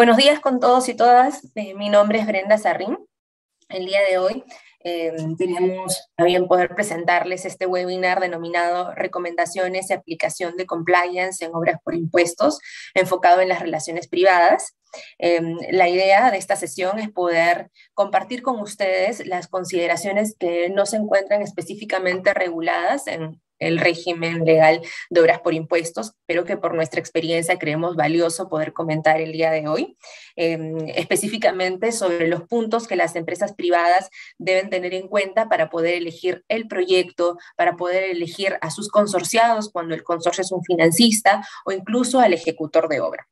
Buenos días con todos y todas. Eh, mi nombre es Brenda Sarrín. El día de hoy eh, bien poder presentarles este webinar denominado Recomendaciones y aplicación de compliance en obras por impuestos, enfocado en las relaciones privadas. Em, la idea de esta sesión es poder compartir con ustedes las consideraciones que no se encuentran específicamente reguladas en el régimen legal de obras por impuestos, pero que por nuestra experiencia creemos valioso poder comentar el día de hoy, em, específicamente sobre los puntos que las empresas privadas deben tener en cuenta para poder elegir el proyecto, para poder elegir a sus consorciados cuando el consorcio es un financista o incluso al ejecutor de obra.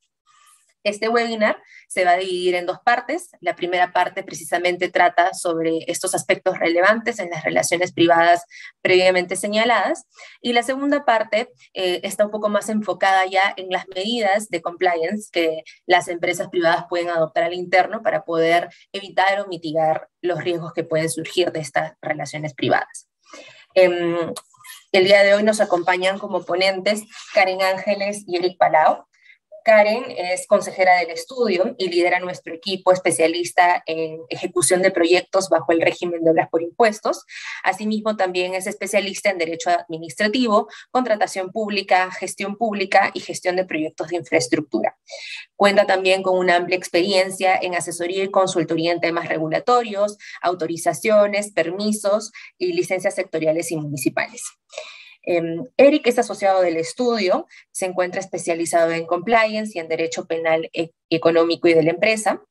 Este webinar se va a dividir en dos partes. La primera parte precisamente trata sobre estos aspectos relevantes en las relaciones privadas previamente señaladas y la segunda parte eh, está un poco más enfocada ya en las medidas de compliance que las empresas privadas pueden adoptar al interno para poder evitar o mitigar los riesgos que pueden surgir de estas relaciones privadas. Em, el día de hoy nos acompañan como ponentes Karen Ángeles y Eric Palau. Karen es consejera del estudio y lidera nuestro equipo especialista en ejecución de proyectos bajo el régimen de obras por impuestos. Asimismo, también es especialista en derecho administrativo, contratación pública, gestión pública y gestión de proyectos de infraestructura. Cuenta también con una amplia experiencia en asesoría y consultoría en temas regulatorios, autorizaciones, permisos y licencias sectoriales y municipales. Em, Eric es asociado del estudio, se encuentra especializado en compliance y en derecho penal e económico y de la empresa.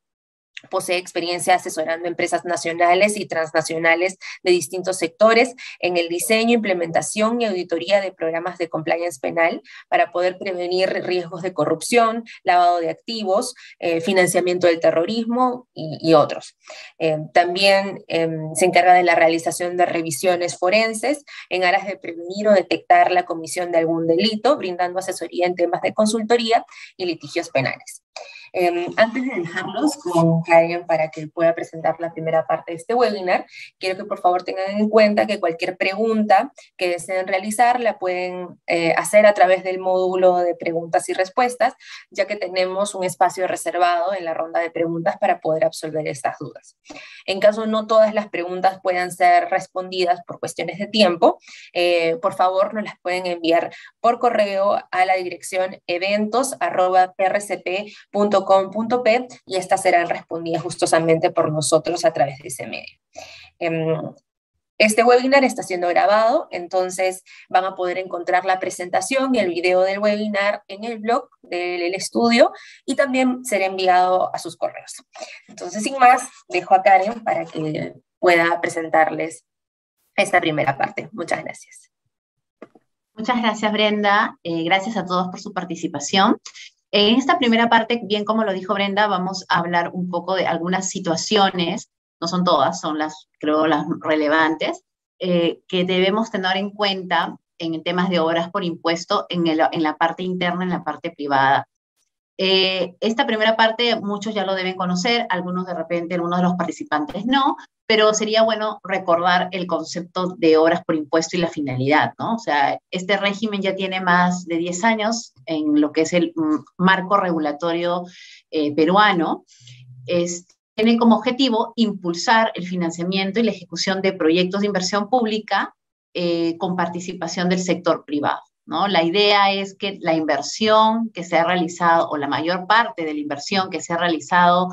Posee experiencia asesorando empresas nacionales y transnacionales de distintos sectores en el diseño, implementación y auditoría de programas de compliance penal para poder prevenir riesgos de corrupción, lavado de activos, eh, financiamiento del terrorismo y, otros. Eh, también em, se encarga de la realización de revisiones forenses en aras de prevenir o detectar la comisión de algún delito, brindando asesoría en temas de consultoría y litigios penales. Em, antes de dejarlos con Karen para que pueda presentar la primera parte de este webinar, quiero que por favor tengan en cuenta que cualquier pregunta que deseen realizar la pueden eh, hacer a través del módulo de preguntas y respuestas, ya que tenemos un espacio reservado en la ronda de preguntas para poder absolver estas dudas. En caso no todas las preguntas puedan ser respondidas por cuestiones de tiempo, eh, por favor nos las pueden enviar por correo a la dirección eventos.prcp.com .com.p y estas serán respondidas gustosamente por nosotros a través de ese medio. Em, este webinar está siendo grabado, entonces van a poder encontrar la presentación y el video del webinar en el blog del estudio y también será enviado a sus correos. Entonces, sin más, dejo a Karen para que pueda presentarles esta primera parte. Muchas gracias. Muchas gracias, Brenda. Eh, gracias a todos por su participación. En esta primera parte, bien como lo dijo Brenda, vamos a hablar un poco de algunas situaciones, no son todas, son las, creo, las relevantes, eh, que debemos tener en cuenta en temas de obras por impuesto en, el, en la parte interna, en la parte privada. Eh, esta primera parte muchos ya lo deben conocer, algunos de repente, algunos de los participantes no, pero sería bueno recordar el concepto de obras por impuesto y la finalidad, ¿no? O sea, este régimen ya tiene más de 10 años en lo que es el mm, marco regulatorio eh, peruano. tiene como objetivo impulsar el financiamiento y la ejecución de proyectos de inversión pública eh, con participación del sector privado. ¿no? La idea es que la inversión que se ha realizado o la mayor parte de la inversión que se ha realizado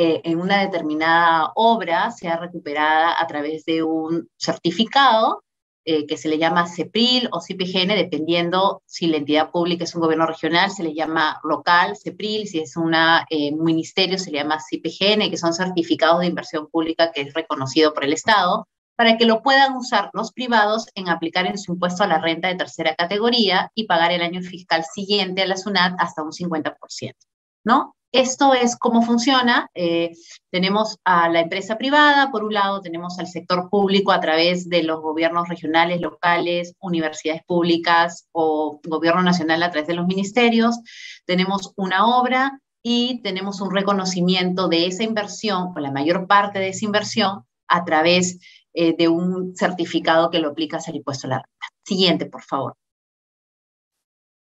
eh, en una determinada obra sea recuperada a través de un certificado eh, que se le llama CEPRIL o CIPGN, dependiendo si la entidad pública es un gobierno regional, se le llama local, CEPRIL, si es un eh, ministerio, se le llama CIPGN, que son certificados de inversión pública que es reconocido por el Estado para que lo puedan usar los privados en aplicar en su impuesto a la renta de tercera categoría y pagar el año fiscal siguiente a la SUNAT hasta un 50%, ¿no? Esto es cómo funciona. Eh, tenemos a la empresa privada, por un lado tenemos al sector público a través de los gobiernos regionales, locales, universidades públicas o gobierno nacional a través de los ministerios. Tenemos una obra y tenemos un reconocimiento de esa inversión, o la mayor parte de esa inversión, a través eh, de un certificado que lo aplicas al impuesto a la renta. Siguiente, por favor.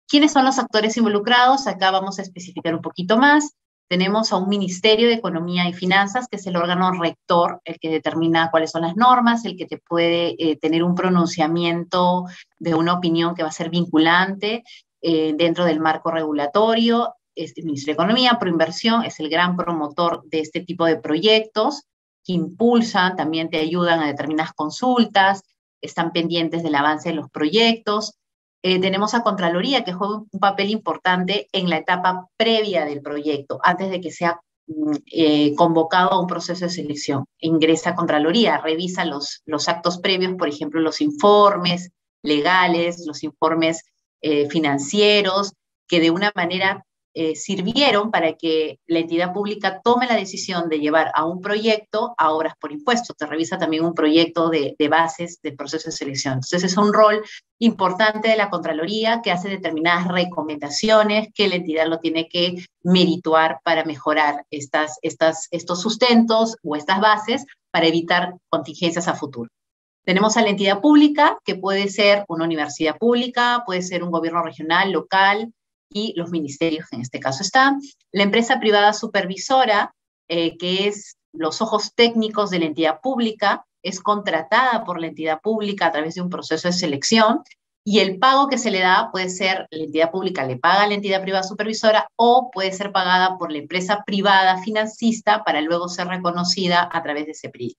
¿Quiénes son los actores involucrados? Acá vamos a especificar un poquito más. tenemos a un Ministerio de Economía y Finanzas, que es el órgano rector, el que determina cuáles son las normas, el que te puede eh, tener un pronunciamiento de una opinión que va a ser vinculante eh, dentro del marco regulatorio. Este Ministerio de Economía, Proinversión, es el gran promotor de este tipo de proyectos que impulsan, también te ayudan a determinadas consultas, están pendientes del avance de los proyectos. Eh, tenemos a Contraloría, que juega un papel importante en la etapa previa del proyecto, antes de que sea mm, eh, convocado a un proceso de selección. Ingresa Contraloría, revisa los, los actos previos, por ejemplo, los informes legales, los informes eh, financieros, que de una manera eh, sirvieron para que la entidad pública tome la decisión de llevar a un proyecto a obras por impuesto. Te revisa también un proyecto de, bases del proceso de selección. Entonces es un rol importante de la Contraloría que hace determinadas recomendaciones que la entidad lo tiene que merituar para mejorar estos sustentos o estas bases para evitar contingencias a futuro. Tenemos a la entidad pública, que puede ser una universidad pública, puede ser un gobierno regional, local, y los ministerios, en este caso está. La empresa privada supervisora, eh, que es los ojos técnicos de la entidad pública, es contratada por la entidad pública a través de un proceso de selección y el pago que se le da puede ser, la entidad pública le paga a la entidad privada supervisora o puede ser pagada por la empresa privada financista para luego ser reconocida a través de ese PRI.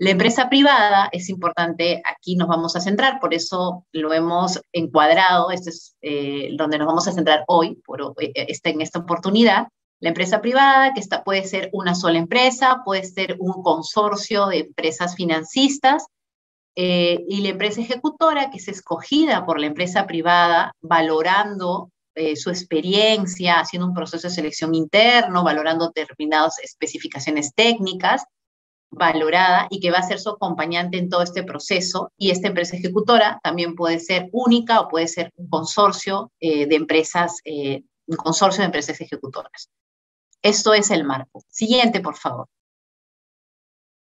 La empresa privada es importante, aquí nos vamos a centrar, por eso lo hemos encuadrado, este es eh, donde nos vamos a centrar hoy, por, eh, este, en esta oportunidad. La empresa privada, que está, puede ser una sola empresa, puede ser un consorcio de empresas financistas, eh, y la empresa ejecutora, que es escogida por la empresa privada, valorando su experiencia, haciendo un proceso de selección interno, valorando determinadas especificaciones técnicas, valorada y que va a ser su acompañante en todo este proceso. Y esta empresa ejecutora también puede ser única o puede ser un consorcio eh, de empresas, eh, un consorcio de empresas ejecutoras. Esto es el marco. Siguiente, por favor.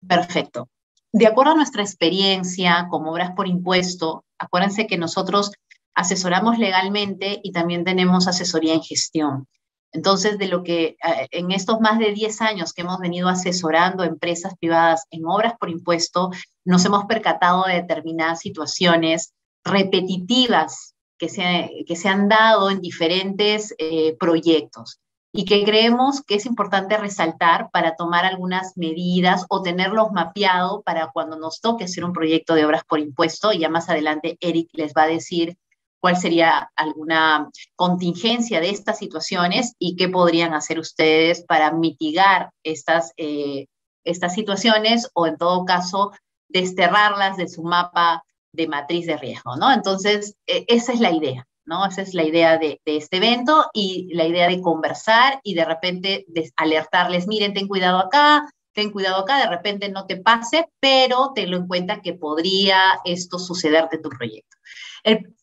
Perfecto. De acuerdo a nuestra experiencia como obras por impuesto, acuérdense que nosotros asesoramos legalmente y también tenemos asesoría en gestión. Entonces, de lo que eh, en estos más de 10 años que hemos venido asesorando empresas privadas en obras por impuesto, nos hemos percatado de determinadas situaciones repetitivas que se, que se han dado en diferentes eh, proyectos y que creemos que es importante resaltar para tomar algunas medidas o tenerlos mapeados para cuando nos toque hacer un proyecto de obras por impuesto. Y ya más adelante Eric les va a decir cuál sería alguna contingencia de estas situaciones y qué podrían hacer ustedes para mitigar estas, eh, estas situaciones o en todo caso desterrarlas de su mapa de matriz de riesgo, ¿no? Entonces, e, esa es la idea, ¿no? Esa es la idea de, este evento y la idea de conversar y de repente alertarles, miren, ten cuidado acá, ten cuidado acá, de repente no te pase, pero tenlo en cuenta que podría esto sucederte en tu proyecto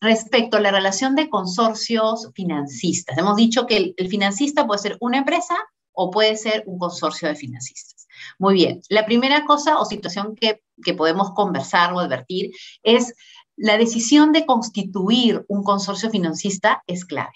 respecto a la relación de consorcios financistas, hemos dicho que el, financista puede ser una empresa o puede ser un consorcio de financistas. Muy bien, la primera cosa o situación que, podemos conversar o advertir es la decisión de constituir un consorcio financista es clave.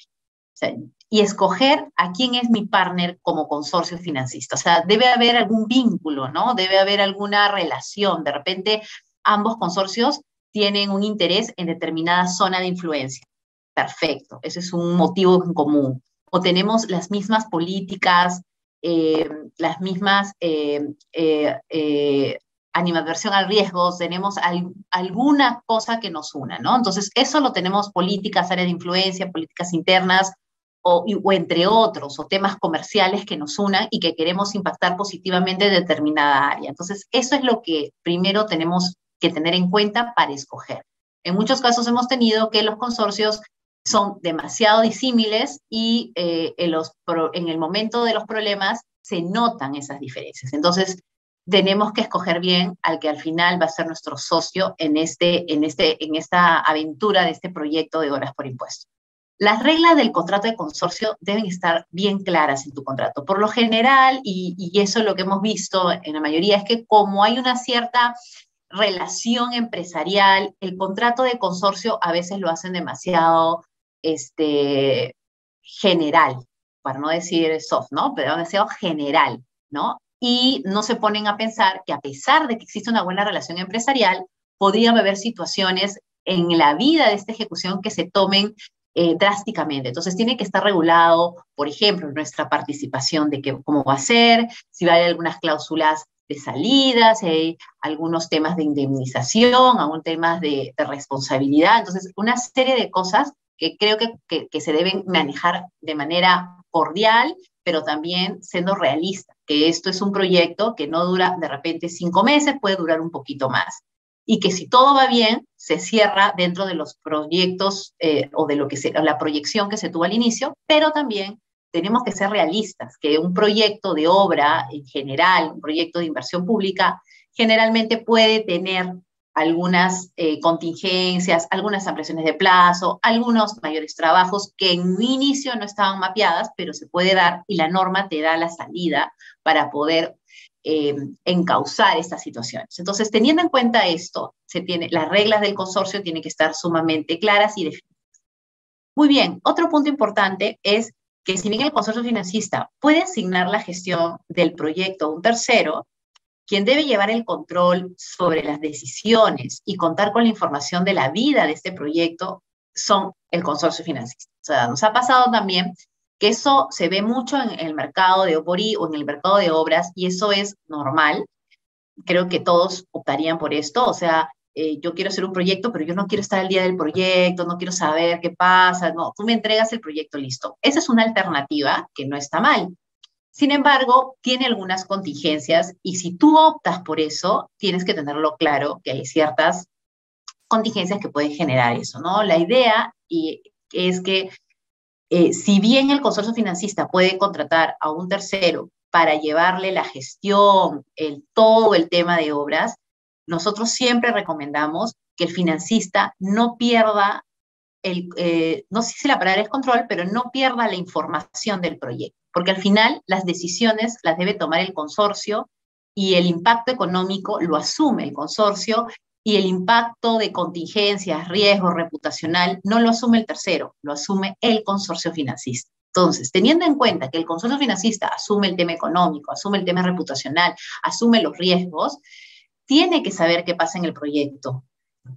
y escoger a quién es mi partner como consorcio financista. O sea, debe haber algún vínculo, ¿no? Debe haber alguna relación. De repente, ambos consorcios tienen un interés en determinada zona de influencia. Perfecto, ese es un motivo en común. O tenemos las mismas políticas, eh, las mismas eh, eh, animadversión al riesgo, tenemos alguna cosa que nos una, ¿no? Entonces, eso lo tenemos políticas, áreas de influencia, políticas internas, o, o, entre otros, o temas comerciales que nos unan y que queremos impactar positivamente en determinada área. Entonces, eso es lo que primero tenemos que tener en cuenta para escoger. En muchos casos hemos tenido que los consorcios son demasiado disímiles y eh, en, el momento de los problemas se notan esas diferencias. Entonces, tenemos que escoger bien al que al final va a ser nuestro socio en, este, en, este, en esta aventura de este proyecto de horas por impuesto. Las reglas del contrato de consorcio deben estar bien claras en tu contrato. Por lo general, y, y eso es lo que hemos visto en la mayoría, es que como hay una cierta relación empresarial, el contrato de consorcio a veces lo hacen demasiado este, general. para no decir soft, ¿no? Pero deseo general, ¿no? Y no se ponen a pensar que a pesar de que existe una buena relación empresarial, podrían haber situaciones en la vida de esta ejecución que se tomen eh, drásticamente. Entonces tiene que estar regulado, por ejemplo, nuestra participación de que, cómo va a ser, si va a haber algunas cláusulas de salida, si hay algunos temas de indemnización, algunos temas de, responsabilidad. Entonces, una serie de cosas que creo que, que, se deben manejar de manera cordial, pero también siendo realista, que esto es un proyecto que no dura de repente cinco meses, puede durar un poquito más y que si todo va bien, se cierra dentro de los proyectos eh, o de lo que se, la proyección que se tuvo al inicio, pero también tenemos que ser realistas, que un proyecto de obra en general, un proyecto de inversión pública, generalmente puede tener algunas eh, contingencias, algunas ampliaciones de plazo, algunos mayores trabajos que en un inicio no estaban mapeadas, pero se puede dar y la norma te da la salida para poder eh, encauzar estas situaciones. Entonces, teniendo en cuenta esto, se tiene, las reglas del consorcio tienen que estar sumamente claras y definidas. Muy bien, otro punto importante es que si bien el consorcio financista puede asignar la gestión del proyecto a un tercero, quien debe llevar el control sobre las decisiones y contar con la información de la vida de este proyecto son el consorcio financista. O sea, nos ha pasado también que eso se ve mucho en el mercado de Opori o en el mercado de obras y eso es normal. Creo que todos optarían por esto, o sea, eh, yo quiero hacer un proyecto, pero yo no quiero estar al día del proyecto, no quiero saber qué pasa, no, tú me entregas el proyecto listo. Esa es una alternativa que no está mal. Sin embargo, tiene algunas contingencias y si tú optas por eso, tienes que tenerlo claro que hay ciertas contingencias que pueden generar eso, ¿no? La idea y es que eh, si bien el consorcio financista puede contratar a un tercero para llevarle la gestión, el, todo el tema de obras, nosotros siempre recomendamos que el financista no pierda el, eh, no sé si la palabra es control, pero no pierda la información del proyecto, porque al final las decisiones las debe tomar el consorcio y el impacto económico lo asume el consorcio y el impacto de contingencias, riesgo reputacional, no lo asume el tercero, lo asume el consorcio financista. Entonces, teniendo en cuenta que el consorcio financista asume el tema económico, asume el tema reputacional, asume los riesgos, tiene que saber qué pasa en el proyecto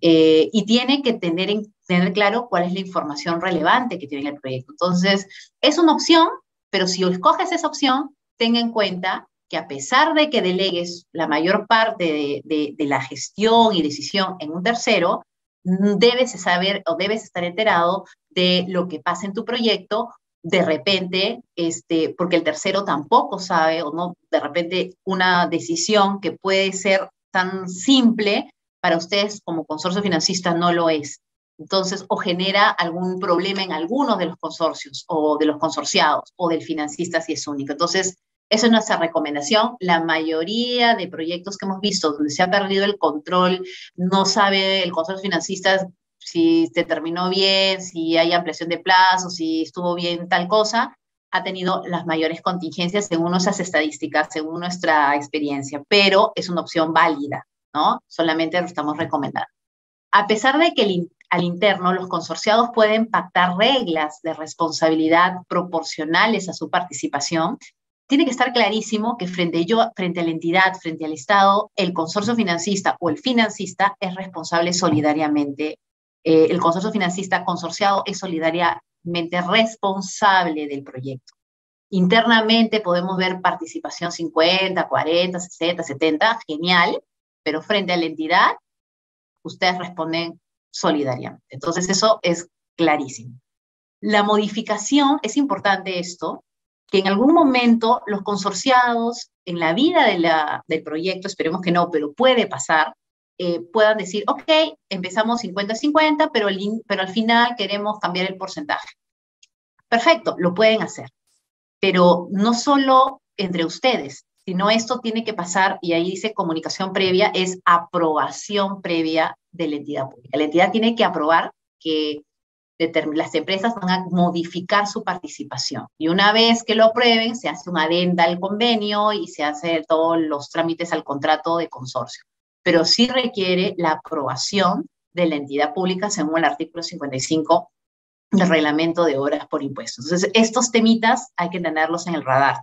eh, y tiene que tener, tener claro cuál es la información relevante que tiene el proyecto. Entonces, es una opción, pero si escoges esa opción, tenga en cuenta que a pesar de que delegues la mayor parte de, la gestión y decisión en un tercero, debes saber o debes estar enterado de lo que pasa en tu proyecto de repente, este, porque el tercero tampoco sabe o no, de repente una decisión que puede ser tan simple para ustedes como consorcio financista no lo es. Entonces, o genera algún problema en algunos de los consorcios o de los consorciados o del financista si es único. Entonces, esa es nuestra recomendación. La mayoría de proyectos que hemos visto donde se ha perdido el control, no sabe el consorcio financista si se terminó bien, si hay ampliación de plazo, si estuvo bien tal cosa, ha tenido las mayores contingencias según nuestras estadísticas, según nuestra experiencia, pero es una opción válida, ¿no? Solamente lo estamos recomendando. A pesar de que al interno los consorciados pueden pactar reglas de responsabilidad proporcionales a su participación, tiene que estar clarísimo que frente, yo, frente a la entidad, frente al Estado, el consorcio financista o el financista es responsable solidariamente. Eh, el consorcio financista consorciado es solidariamente responsable del proyecto. Internamente podemos ver participación 50, 40, 60, 70, genial, pero frente a la entidad, ustedes responden solidariamente. Entonces, eso es clarísimo. La modificación, es importante esto, que en algún momento los consorciados en la vida de la, del proyecto, esperemos que no, pero puede pasar, eh, puedan decir, ok, empezamos 50-50, pero, pero al final queremos cambiar el porcentaje. Perfecto, lo pueden hacer, pero no solo entre ustedes, sino esto tiene que pasar, y ahí dice comunicación previa, es aprobación previa de la entidad pública. La entidad tiene que aprobar que las empresas van a modificar su participación. Y una vez que lo aprueben, se hace una adenda al convenio y se hace todos los trámites al contrato de consorcio. Pero sí requiere la aprobación de la entidad pública según el artículo 55 del reglamento de obras por impuestos. Entonces, estos temitas hay que tenerlos en el radar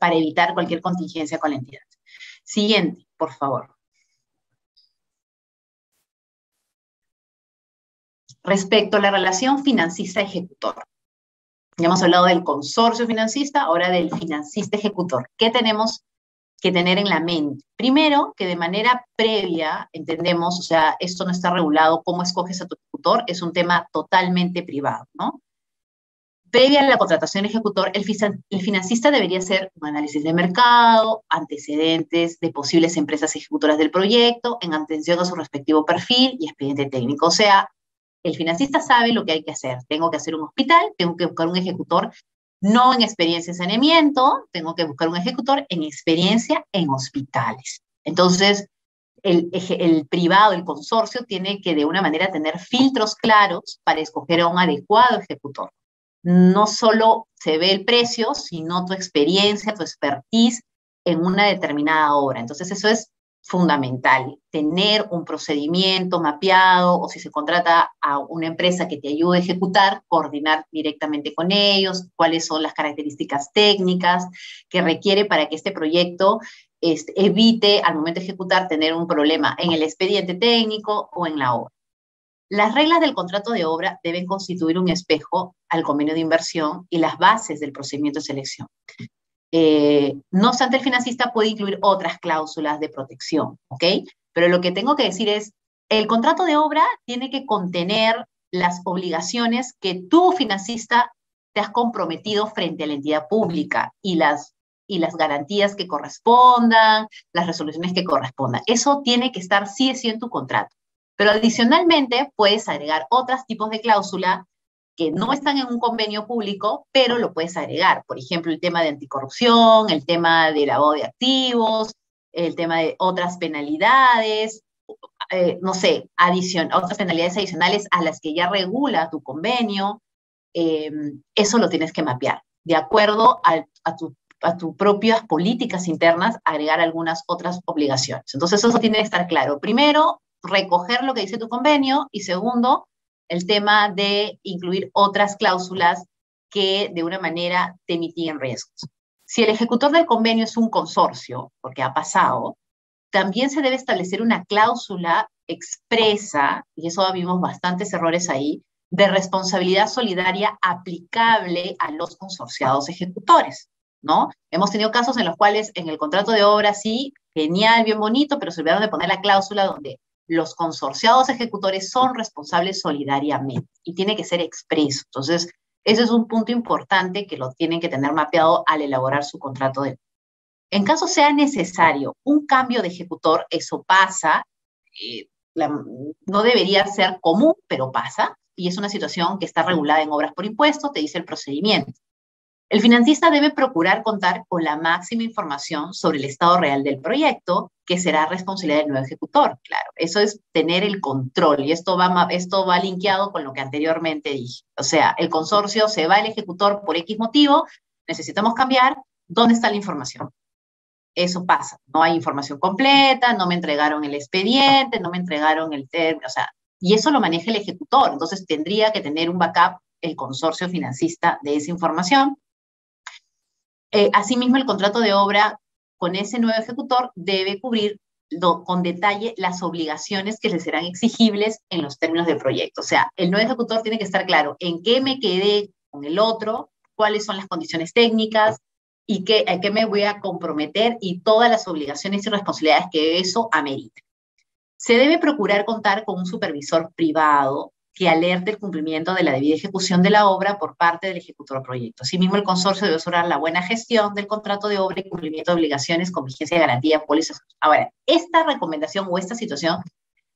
para evitar cualquier contingencia con la entidad. Siguiente, por favor. Respecto a la relación financista-ejecutor. Ya hemos hablado del consorcio financista, ahora del financista ejecutor. ¿Qué tenemos que tener en la mente? Primero, que de manera previa, entendemos, o sea, esto no está regulado, cómo escoges a tu ejecutor, es un tema totalmente privado, ¿no? Previa a la contratación ejecutor, el, el financista debería hacer un análisis de mercado, antecedentes de posibles empresas ejecutoras del proyecto, en atención a su respectivo perfil y expediente técnico. O sea, el financista sabe lo que hay que hacer. Tengo que hacer un hospital, tengo que buscar un ejecutor, no en experiencia en saneamiento, tengo que buscar un ejecutor en experiencia en hospitales. Entonces, el, el, privado, el consorcio, tiene que de una manera tener filtros claros para escoger a un adecuado ejecutor. No solo se ve el precio, sino tu experiencia, tu expertise en una determinada obra. Entonces, eso es fundamental, tener un procedimiento mapeado o si se contrata a una empresa que te ayude a ejecutar, coordinar directamente con ellos, cuáles son las características técnicas que requiere para que este proyecto este, evite al momento de ejecutar tener un problema en el expediente técnico o en la obra. Las reglas del contrato de obra deben constituir un espejo al convenio de inversión y las bases del procedimiento de selección. Eh, no obstante, el financista puede incluir otras cláusulas de protección, ¿ok? Pero lo que tengo que decir es, el contrato de obra tiene que contener las obligaciones que tú, financista, te has comprometido frente a la entidad pública y las, y las garantías que correspondan, las resoluciones que correspondan. Eso tiene que estar sí o sí en tu contrato. Pero adicionalmente puedes agregar otros tipos de cláusula que no están en un convenio público, pero lo puedes agregar. Por ejemplo, el tema de anticorrupción, el tema de lavado de activos, el tema de otras penalidades, eh, no sé, otras penalidades adicionales a las que ya regula tu convenio. Em, eso lo tienes que mapear. De acuerdo a, a, tu, a tus propias políticas internas, agregar algunas otras obligaciones. Entonces, eso tiene que estar claro. Primero, recoger lo que dice tu convenio y segundo, el tema de incluir otras cláusulas que de una manera te mitiguen riesgos. Si el ejecutor del convenio es un consorcio, porque ha pasado, también se debe establecer una cláusula expresa, y eso vimos bastantes errores ahí, de responsabilidad solidaria aplicable a los consorciados ejecutores, ¿no? Hemos tenido casos en los cuales en el contrato de obra sí, genial, bien bonito, pero se olvidaron de poner la cláusula donde los consorciados ejecutores son responsables solidariamente y tiene que ser expreso. Entonces, ese es un punto importante que lo tienen que tener mapeado al elaborar su contrato de... En caso sea necesario un cambio de ejecutor, eso pasa, eh, no debería ser común, pero pasa, y es una situación que está regulada en obras por impuesto, te dice el procedimiento. El financista debe procurar contar con la máxima información sobre el estado real del proyecto, que será responsabilidad del nuevo ejecutor. Claro, eso es tener el control y esto va, esto va linkeado con lo que anteriormente dije. O sea, el consorcio se va al ejecutor por X motivo, necesitamos cambiar, ¿dónde está la información? Eso pasa, no hay información completa, no me entregaron el expediente, no me entregaron el término, o sea, y eso lo maneja el ejecutor, entonces tendría que tener un backup el consorcio financista de esa información eh, asimismo, el contrato de obra con ese nuevo ejecutor debe cubrir con detalle las obligaciones que le serán exigibles en los términos del proyecto. O sea, el nuevo ejecutor tiene que estar claro en qué me quedé con el otro, cuáles son las condiciones técnicas y qué, a qué me voy a comprometer y todas las obligaciones y responsabilidades que eso amerite. Se debe procurar contar con un supervisor privado que alerte el cumplimiento de la debida ejecución de la obra por parte del ejecutor del proyecto. Asimismo, el consorcio debe asegurar la buena gestión del contrato de obra y cumplimiento de obligaciones con vigencia de garantía, pólizas. Ahora, esta recomendación o esta situación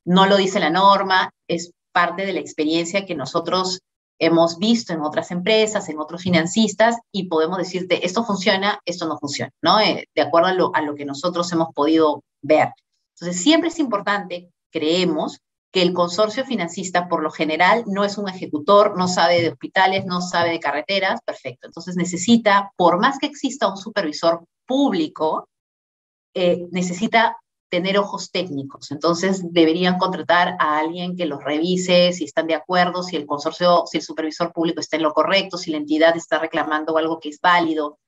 no lo dice la norma, es parte de la experiencia que nosotros hemos visto en otras empresas, en otros financistas, y podemos decirte, esto funciona, esto no funciona, ¿no? Eh, de acuerdo a lo, a lo que nosotros hemos podido ver. Entonces, siempre es importante, creemos, que el consorcio financista por lo general no es un ejecutor, no sabe de hospitales, no sabe de carreteras, perfecto. Entonces necesita, por más que exista un supervisor público, eh, necesita tener ojos técnicos. Entonces, deberían contratar a alguien que los revise, si están de acuerdo, si el consorcio, si el supervisor público está en lo correcto, si la entidad está reclamando algo que es válido.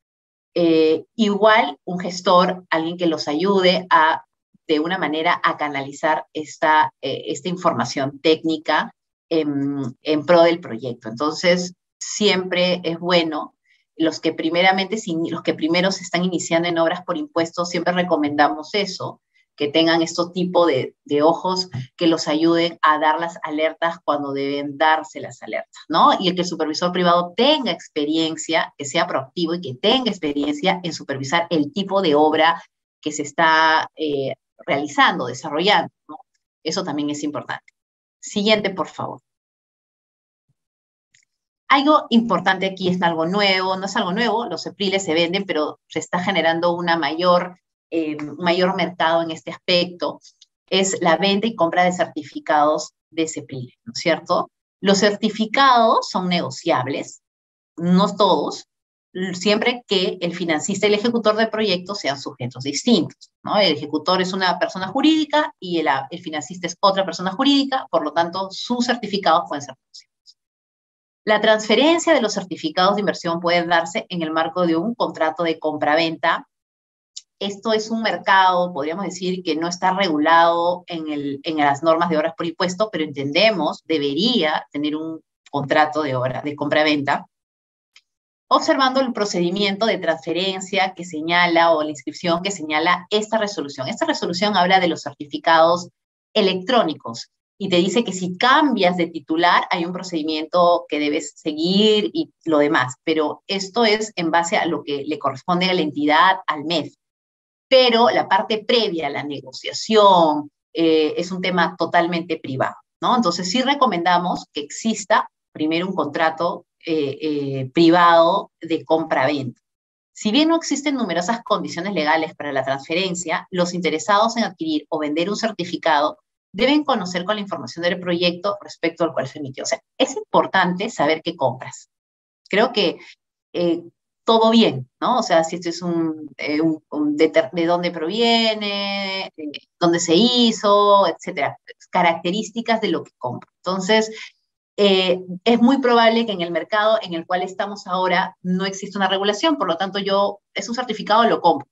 Eh, igual, un gestor, alguien que los ayude a, de una manera, a canalizar esta, eh, esta información técnica en, en pro del proyecto. Entonces, siempre es bueno los que primeramente, los que primero se están iniciando en obras por impuestos, siempre recomendamos eso, que tengan estos tipo de, ojos que los ayuden a dar las alertas cuando deben darse las alertas, ¿no? Y el que el supervisor privado tenga experiencia, que sea proactivo y que tenga experiencia en supervisar el tipo de obra que se está eh, realizando, desarrollando. Eso también es importante. Siguiente, por favor. Algo importante aquí es algo nuevo, no es algo nuevo, los EPRILES se venden, pero se está generando una mayor, eh, mayor mercado en este aspecto, es la venta y compra de certificados de CEPRILE, ¿no es cierto? Los certificados son negociables, no todos, siempre que el financista y el ejecutor del proyecto sean sujetos distintos. ¿no? El ejecutor es una persona jurídica y el, el financista es otra persona jurídica, por lo tanto, sus certificados pueden ser negociables. La transferencia de los certificados de inversión puede darse en el marco de un contrato de compra-venta. Esto es un mercado, podríamos decir, que no está regulado en las normas de obras por impuesto, pero entendemos, debería tener un contrato de, obra, de compra-venta, observando el procedimiento de transferencia que señala o la inscripción que señala esta resolución. Esta resolución habla de los certificados electrónicos y te dice que si cambias de titular hay un procedimiento que debes seguir y lo demás, pero esto es en base a lo que le corresponde a la entidad, al MEF. Pero la parte previa, la negociación, eh, es un tema totalmente privado, ¿no? Entonces sí recomendamos que exista primero un contrato eh, eh, privado de compra-venta. Si bien no existen numerosas condiciones legales para la transferencia, los interesados en adquirir o vender un certificado deben conocer con la información del proyecto respecto al cual se emitió. O sea, es importante saber qué compras. Creo que eh, todo bien, ¿no? O sea, si esto es un, eh, de, dónde proviene, dónde se hizo, etcétera, características de lo que compro. Entonces, es muy probable que en el mercado en el cual estamos ahora no exista una regulación, por lo tanto yo, es un certificado, lo compro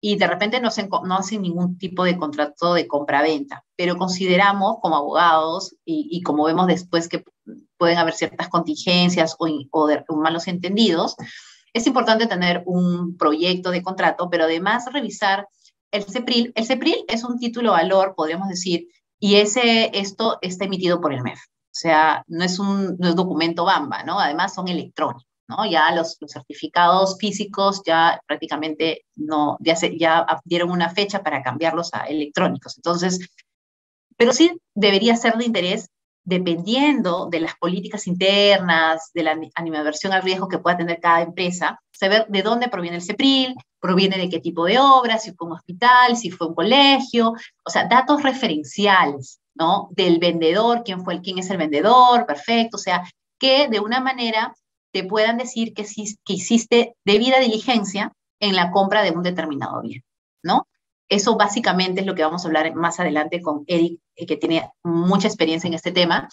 y de repente no, no hacen ningún tipo de contrato de compra-venta, pero consideramos como abogados y, como vemos después que pueden haber ciertas contingencias o, o, malos entendidos, es importante tener un proyecto de contrato, pero además revisar el CEPRIL. El CEPRIL es un título valor, podríamos decir, y ese, esto está emitido por el MEF. O sea, no es un no es documento BAMBA, ¿no? Además son electrónicos. Ya los, certificados físicos ya prácticamente no, ya, se, ya dieron una fecha para cambiarlos a electrónicos. Entonces, pero sí debería ser de interés dependiendo de las políticas internas, de la animadversión al riesgo que pueda tener cada empresa, saber de dónde proviene el CEPRIL, proviene de qué tipo de obra, si fue un hospital, si fue un colegio, o sea, datos referenciales, Del vendedor, quién fue el, quién es el vendedor, perfecto, o sea, que de una manera te puedan decir que, que hiciste debida diligencia en la compra de un determinado bien, ¿no? Eso básicamente es lo que vamos a hablar más adelante con Eric, eh, que tiene mucha experiencia en este tema,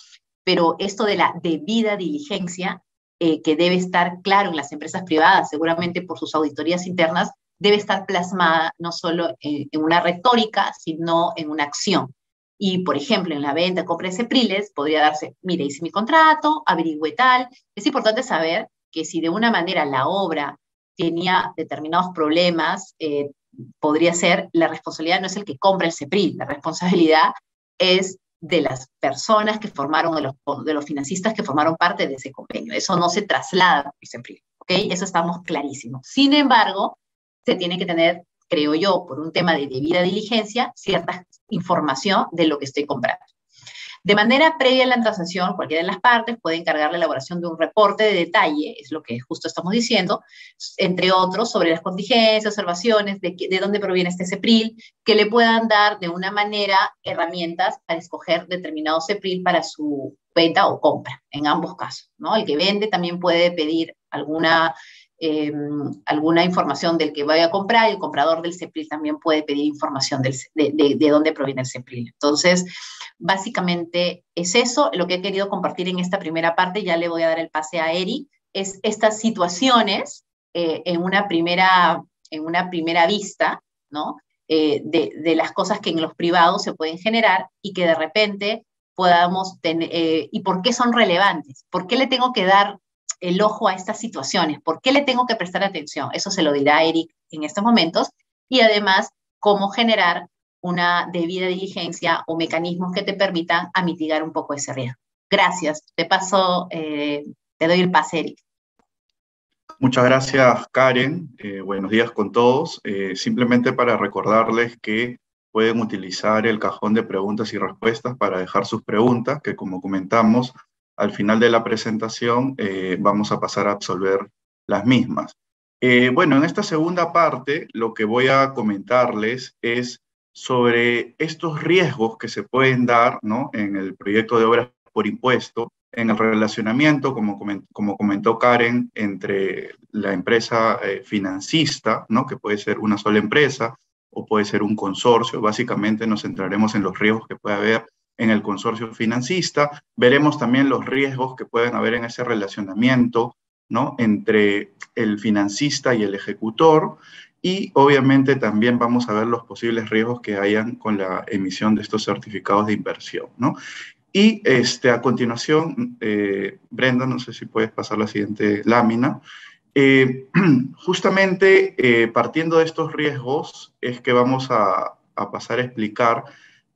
pero esto de la debida diligencia, eh, que debe estar claro en las empresas privadas, seguramente por sus auditorías internas, debe estar plasmada no solo en, en una retórica, sino en una acción. Y, por ejemplo, en la venta, compra de Cepriles, podría darse, mire, hice mi contrato, averigüe tal. Es importante saber que si de una manera la obra tenía determinados problemas, eh, podría ser, la responsabilidad no es el que compra el CEPRIL, la responsabilidad es de las personas que formaron, de los, de los financistas que formaron parte de ese convenio. Eso no se traslada al CEPRIL, ¿ok? Eso estamos clarísimos. Sin embargo, se tiene que tener creo yo, por un tema de debida diligencia, cierta información de lo que estoy comprando. De manera previa a la transacción, cualquiera de las partes puede encargar la elaboración de un reporte de detalle, es lo que justo estamos diciendo, entre otros, sobre las contingencias, observaciones, de, de dónde proviene este CEPRIL, que le puedan dar de una manera herramientas para escoger determinado CEPRIL para su venta o compra, en ambos casos. ¿no? El que vende también puede pedir alguna eh, alguna información del que vaya a comprar, el comprador del CEPRIL también puede pedir información de, de, dónde proviene el CEPRIL. Entonces, básicamente es eso lo que he querido compartir en esta primera parte. Ya le voy a dar el pase a Eri. Es estas situaciones eh, en, una primera, en una primera vista, ¿no? Eh, de, las cosas que en los privados se pueden generar y que de repente podamos tener, y por qué son relevantes, por qué le tengo que dar el ojo a estas situaciones, por qué le tengo que prestar atención. Eso se lo dirá Eric en estos momentos. Y además, cómo generar una debida diligencia o mecanismos que te permitan a mitigar un poco ese riesgo. Gracias. Te paso, eh, te doy el pase, Eric. Muchas gracias, Karen. Eh, buenos días con todos. Eh, simplemente para recordarles que pueden utilizar el cajón de preguntas y respuestas para dejar sus preguntas, que como comentamos, al final de la presentación eh, vamos a pasar a absolver las mismas. Eh, bueno, en esta segunda parte lo que voy a comentarles es sobre estos riesgos que se pueden dar ¿no? en el proyecto de obras por impuesto, en el relacionamiento, como, comentó Karen, entre la empresa eh, financista, ¿no? que puede ser una sola empresa o puede ser un consorcio. Básicamente nos centraremos en los riesgos que puede haber en el consorcio financista. Veremos también los riesgos que pueden haber en ese relacionamiento ¿no? entre el financista y el ejecutor. Y obviamente también vamos a ver los posibles riesgos que hayan con la emisión de estos certificados de inversión. ¿no? Y este, a continuación, eh, Brenda, no sé si puedes pasar la siguiente lámina. Eh, justamente eh, partiendo de estos riesgos es que vamos a, a pasar a explicar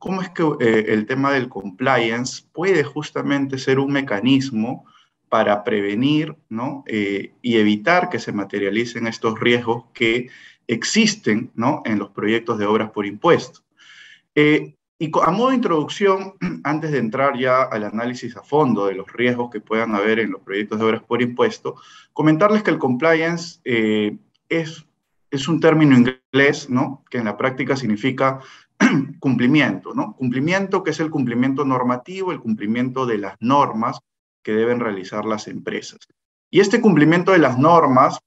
cómo es que eh, el tema del compliance puede justamente ser un mecanismo para prevenir. Eh, y evitar que se materialicen estos riesgos que existen ¿no? en los proyectos de obras por impuesto. Eh, y a modo de introducción, antes de entrar ya al análisis a fondo de los riesgos que puedan haber en los proyectos de obras por impuesto, comentarles que el compliance es, es un término inglés, que en la práctica significa cumplimiento, ¿no? Cumplimiento que es el cumplimiento normativo, el cumplimiento de las normas que deben realizar las empresas. Y este cumplimiento de las normas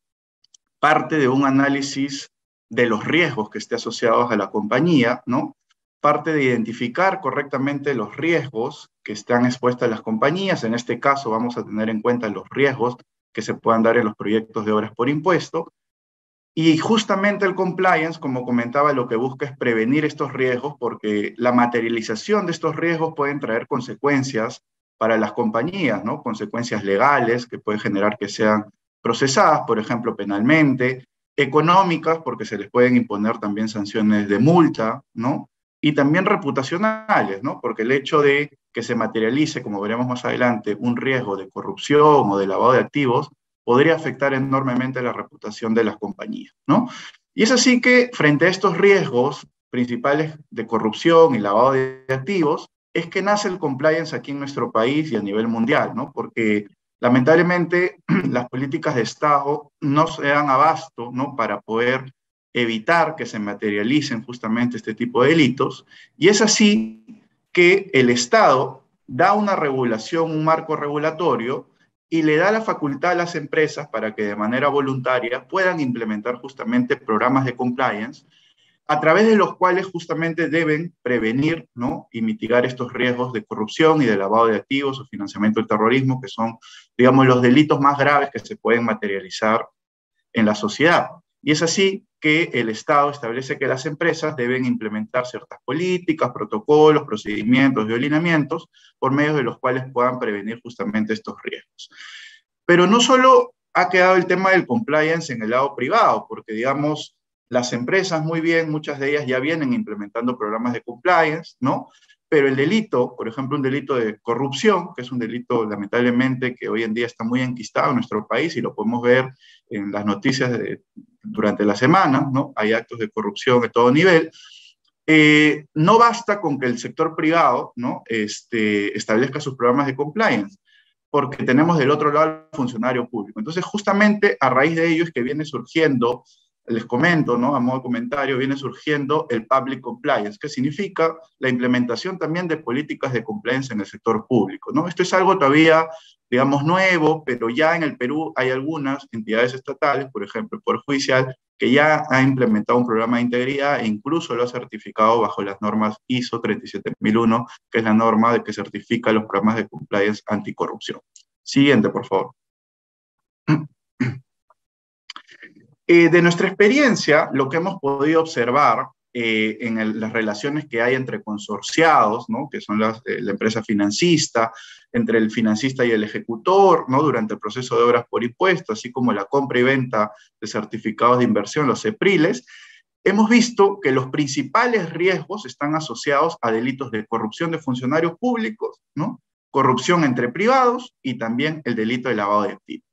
parte de un análisis de los riesgos que esté asociados a la compañía, ¿no? Parte de identificar correctamente los riesgos que están expuestas las compañías. En este caso vamos a tener en cuenta los riesgos que se puedan dar en los proyectos de obras por impuesto y justamente el compliance, como comentaba, lo que busca es prevenir estos riesgos porque la materialización de estos riesgos pueden traer consecuencias para las compañías, ¿no? Consecuencias legales que pueden generar que sean procesadas, por ejemplo, penalmente, económicas, porque se les pueden imponer también sanciones de multa, ¿no? Y también reputacionales, ¿no? Porque el hecho de que se materialice, como veremos más adelante, un riesgo de corrupción o de lavado de activos, podría afectar enormemente la reputación de las compañías, ¿no? Y es así que frente a estos riesgos principales de corrupción y lavado de activos, es que nace el compliance aquí en nuestro país y a nivel mundial, ¿no? Porque lamentablemente las políticas de Estado no se dan abasto, ¿no? Para poder evitar que se materialicen justamente este tipo de delitos. Y es así que el Estado da una regulación, un marco regulatorio y le da la facultad a las empresas para que de manera voluntaria puedan implementar justamente programas de compliance a través de los cuales justamente deben prevenir ¿no? y mitigar estos riesgos de corrupción y de lavado de activos o financiamiento del terrorismo, que son, digamos, los delitos más graves que se pueden materializar en la sociedad. Y es así que el Estado establece que las empresas deben implementar ciertas políticas, protocolos, procedimientos y alineamientos por medio de los cuales puedan prevenir justamente estos riesgos. Pero no solo ha quedado el tema del compliance en el lado privado, porque digamos, las empresas muy bien, muchas de ellas ya vienen implementando programas de compliance, ¿no? Pero el delito, por ejemplo, un delito de corrupción, que es un delito lamentablemente que hoy en día está muy enquistado en nuestro país y lo podemos ver en las noticias de, durante la semana, ¿no? Hay actos de corrupción de todo nivel. Eh, no basta con que el sector privado, ¿no? Este, establezca sus programas de compliance, porque tenemos del otro lado al funcionario público. Entonces, justamente a raíz de ello es que viene surgiendo, les comento, ¿no? A modo de comentario, viene surgiendo el public compliance, que significa la implementación también de políticas de compliance en el sector público, ¿no? Esto es algo todavía digamos, nuevo, pero ya en el Perú hay algunas entidades estatales, por ejemplo, el Poder Judicial, que ya ha implementado un programa de integridad e incluso lo ha certificado bajo las normas ISO 37001, que es la norma de que certifica los programas de compliance anticorrupción. Siguiente, por favor. Eh, de nuestra experiencia, lo que hemos podido observar eh, en las relaciones que hay entre consorciados, ¿no? que son eh, la empresa financista, entre el financista y el ejecutor, ¿no? durante el proceso de obras por impuesto, así como la compra y venta de certificados de inversión, los EPRILES, hemos visto que los principales riesgos están asociados a delitos de corrupción de funcionarios públicos, ¿no? corrupción entre privados y también el delito de lavado de activos.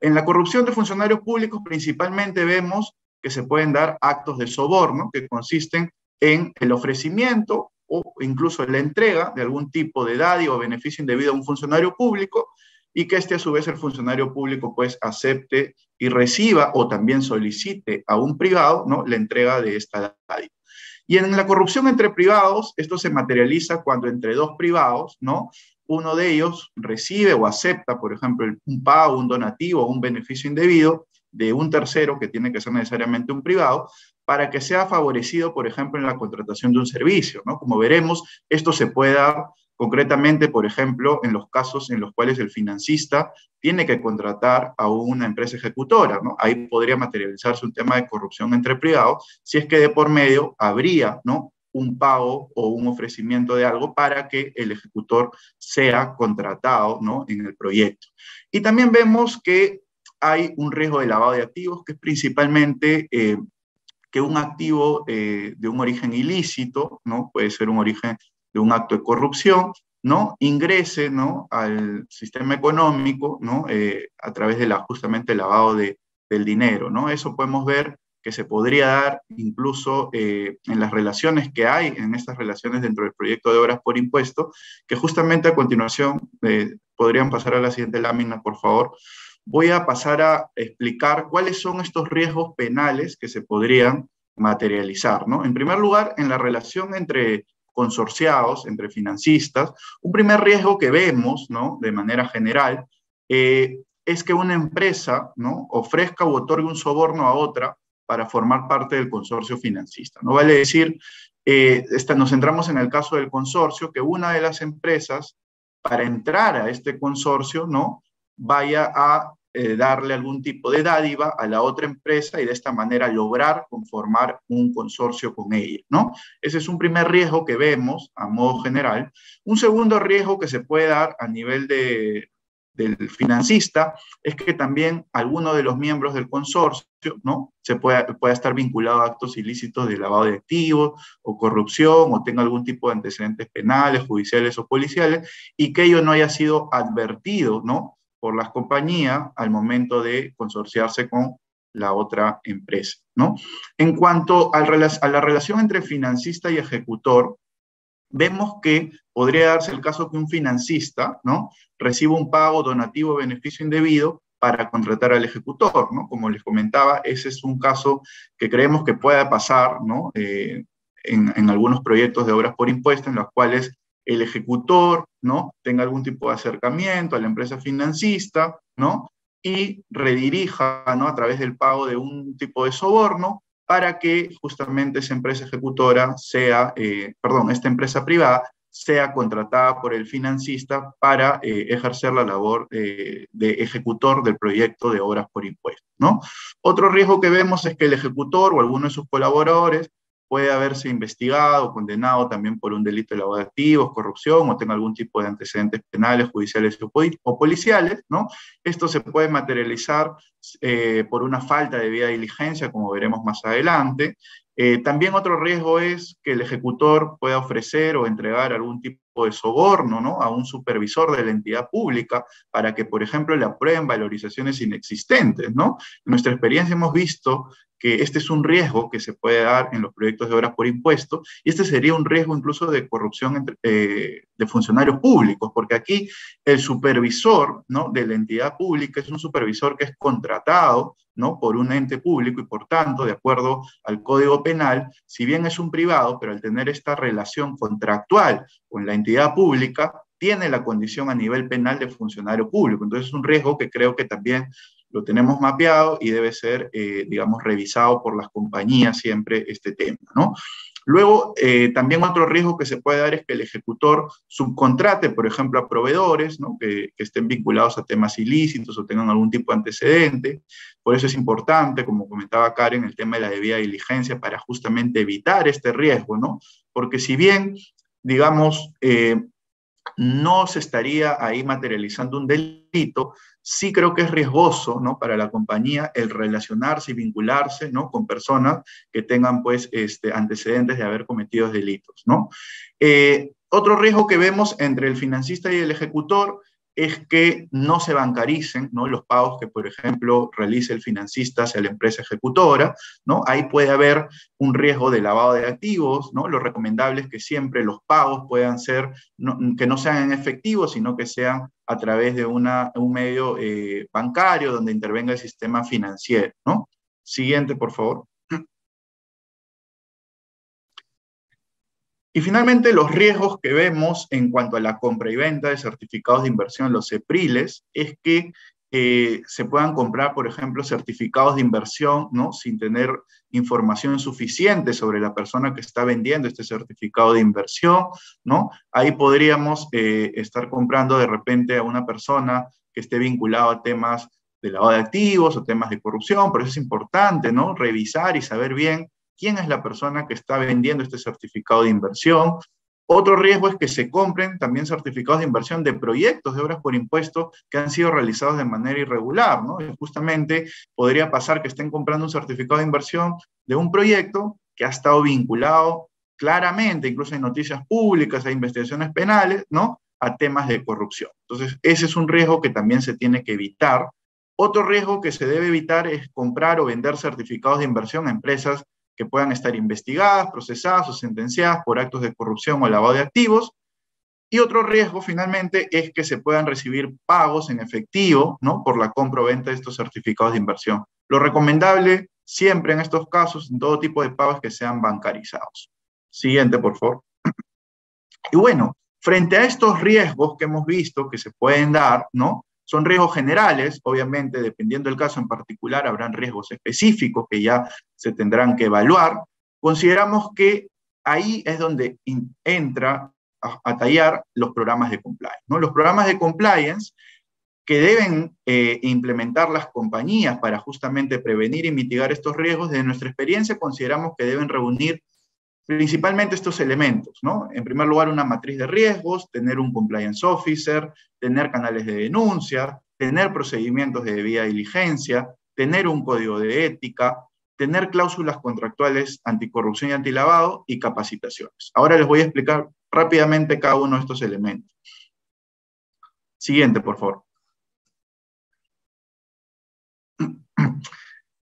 En la corrupción de funcionarios públicos principalmente vemos que se pueden dar actos de soborno que consisten en el ofrecimiento o incluso en la entrega de algún tipo de dádiva o beneficio indebido a un funcionario público y que este a su vez el funcionario público pues acepte y reciba o también solicite a un privado ¿no? la entrega de esta dádiva. Y en la corrupción entre privados, esto se materializa cuando entre dos privados, ¿no? Uno de ellos recibe o acepta, por ejemplo, un pago, un donativo o un beneficio indebido de un tercero, que tiene que ser necesariamente un privado, para que sea favorecido, por ejemplo, en la contratación de un servicio. ¿no? Como veremos, esto se puede dar concretamente, por ejemplo, en los casos en los cuales el financista tiene que contratar a una empresa ejecutora. ¿no? Ahí podría materializarse un tema de corrupción entre privados, si es que de por medio habría ¿no? Un pago o un ofrecimiento de algo para que el ejecutor sea contratado ¿no? en el proyecto. Y también vemos que hay un riesgo de lavado de activos, que es principalmente eh, que un activo eh, de un origen ilícito, ¿no? puede ser un origen de un acto de corrupción, ¿no? ingrese ¿no? al sistema económico ¿no? Eh, a través de la, justamente el lavado de, del dinero. ¿no? Eso podemos ver que se podría dar incluso en las relaciones que hay, en estas relaciones dentro del proyecto de obras por impuesto, que justamente a continuación podrían pasar a la siguiente lámina, por favor voy a pasar a explicar cuáles son estos riesgos penales que se podrían materializar. ¿no? En primer lugar, en la relación entre consorciados, entre financistas, un primer riesgo que vemos ¿no? de manera general eh, es que una empresa ¿no? ofrezca o otorgue un soborno a otra para formar parte del consorcio financista. No vale decir, eh, nos centramos en el caso del consorcio, que una de las empresas, para entrar a este consorcio, ¿no? vaya a eh, darle algún tipo de dádiva a la otra empresa y de esta manera lograr conformar un consorcio con ella, ¿no? Ese es un primer riesgo que vemos a modo general. Un segundo riesgo que se puede dar a nivel de, del financista es que también alguno de los miembros del consorcio, ¿no? Se pueda, pueda estar vinculado a actos ilícitos de lavado de activos o corrupción o tenga algún tipo de antecedentes penales, judiciales o policiales y que ello no haya sido advertido, ¿no? por las compañías al momento de consorciarse con la otra empresa. ¿no? En cuanto a la relación entre financista y ejecutor, vemos que podría darse el caso que un financista ¿no? reciba un pago donativo beneficio indebido para contratar al ejecutor. ¿no? Como les comentaba, ese es un caso que creemos que pueda pasar ¿no? Eh, en, algunos proyectos de obras por impuesto en los cuales el ejecutor, ¿no? Tenga algún tipo de acercamiento a la empresa financista, ¿no? Y redirija, ¿no? A través del pago de un tipo de soborno para que justamente esa empresa ejecutora sea, eh, perdón, esta empresa privada sea contratada por el financista para eh, ejercer la labor eh, de ejecutor del proyecto de obras por impuestos. ¿no? Otro riesgo que vemos es que el ejecutor o alguno de sus colaboradores puede haberse investigado, condenado también por un delito de corrupción o tenga algún tipo de antecedentes penales, judiciales o policiales, ¿no? Esto se puede materializar eh, por una falta de vía de diligencia, como veremos más adelante. Eh, también otro riesgo es que el ejecutor pueda ofrecer o entregar algún tipo de soborno ¿no? a un supervisor de la entidad pública para que, por ejemplo, le aprueben valorizaciones inexistentes. ¿no? En nuestra experiencia hemos visto que este es un riesgo que se puede dar en los proyectos de obras por impuesto, y este sería un riesgo incluso de corrupción eh, de funcionarios públicos, porque aquí el supervisor ¿no? de la entidad pública es un supervisor que es contratado ¿no? por un ente público y por tanto, de acuerdo al Código Penal, si bien es un privado, pero al tener esta relación contractual con la entidad pública, tiene la condición a nivel penal de funcionario público. Entonces es un riesgo que creo que también lo tenemos mapeado y debe ser, eh, digamos, revisado por las compañías siempre este tema, ¿no? Luego, eh, también otro riesgo que se puede dar es que el ejecutor subcontrate, por ejemplo, a proveedores ¿no? que, estén vinculados a temas ilícitos o tengan algún tipo de antecedente. Por eso es importante, como comentaba Karen, el tema de la debida diligencia para justamente evitar este riesgo, ¿no? Porque si bien, digamos, eh, no se estaría ahí materializando un delito, sí creo que es riesgoso ¿no? para la compañía el relacionarse y vincularse ¿no? con personas que tengan pues, este, antecedentes de haber cometido delitos. ¿no? Eh, otro riesgo que vemos entre el financista y el ejecutor es que no se bancaricen los pagos que, por ejemplo, realice el financista hacia la empresa ejecutora. ¿no? Ahí puede haber un riesgo de lavado de activos. ¿no? Lo recomendable es que siempre los pagos puedan ser, que no sean en efectivo, sino que sean a través de una, un medio eh, bancario donde intervenga el sistema financiero. ¿no? Siguiente, por favor. Y finalmente, los riesgos que vemos en cuanto a la compra y venta de certificados de inversión, los EPRILES, es que eh, se puedan comprar, por ejemplo, certificados de inversión, ¿no? Sin tener información suficiente sobre la persona que está vendiendo este certificado de inversión, ¿no? Ahí podríamos eh, estar comprando de repente a una persona que esté vinculada a temas de lavado de activos o temas de corrupción, pero eso es importante, ¿no? Revisar y saber bien quién es la persona que está vendiendo este certificado de inversión. Otro riesgo es que se compren también certificados de inversión de proyectos de obras por impuesto que han sido realizados de manera irregular. ¿no? justamente podría pasar que estén comprando un certificado de inversión de un proyecto que ha estado vinculado claramente, incluso en noticias públicas, a investigaciones penales, ¿no? a temas de corrupción. Entonces, ese es un riesgo que también se tiene que evitar. Otro riesgo que se debe evitar es comprar o vender certificados de inversión a empresas que puedan estar investigadas, procesadas o sentenciadas por actos de corrupción o lavado de activos. Y otro riesgo, finalmente, es que se puedan recibir pagos en efectivo ¿no? por la compra o venta de estos certificados de inversión. Lo recomendable siempre en estos casos, en todo tipo de pagos que sean bancarizados. Siguiente, por favor. Y bueno, frente a estos riesgos que hemos visto que se pueden dar, ¿no? Son riesgos generales, obviamente, dependiendo del caso en particular, habrán riesgos específicos que ya se tendrán que evaluar. Consideramos que ahí es donde entra a, tallar los programas de compliance. ¿no? Los programas de compliance que deben eh, implementar las compañías para justamente prevenir y mitigar estos riesgos, de nuestra experiencia consideramos que deben reunir principalmente estos elementos, ¿no? En primer lugar, una matriz de riesgos, tener un compliance officer, tener canales de denuncia, tener procedimientos de debida diligencia, tener un código de ética, tener cláusulas contractuales anticorrupción y antilavado y capacitaciones. Ahora les voy a explicar rápidamente cada uno de estos elementos. Siguiente, por favor.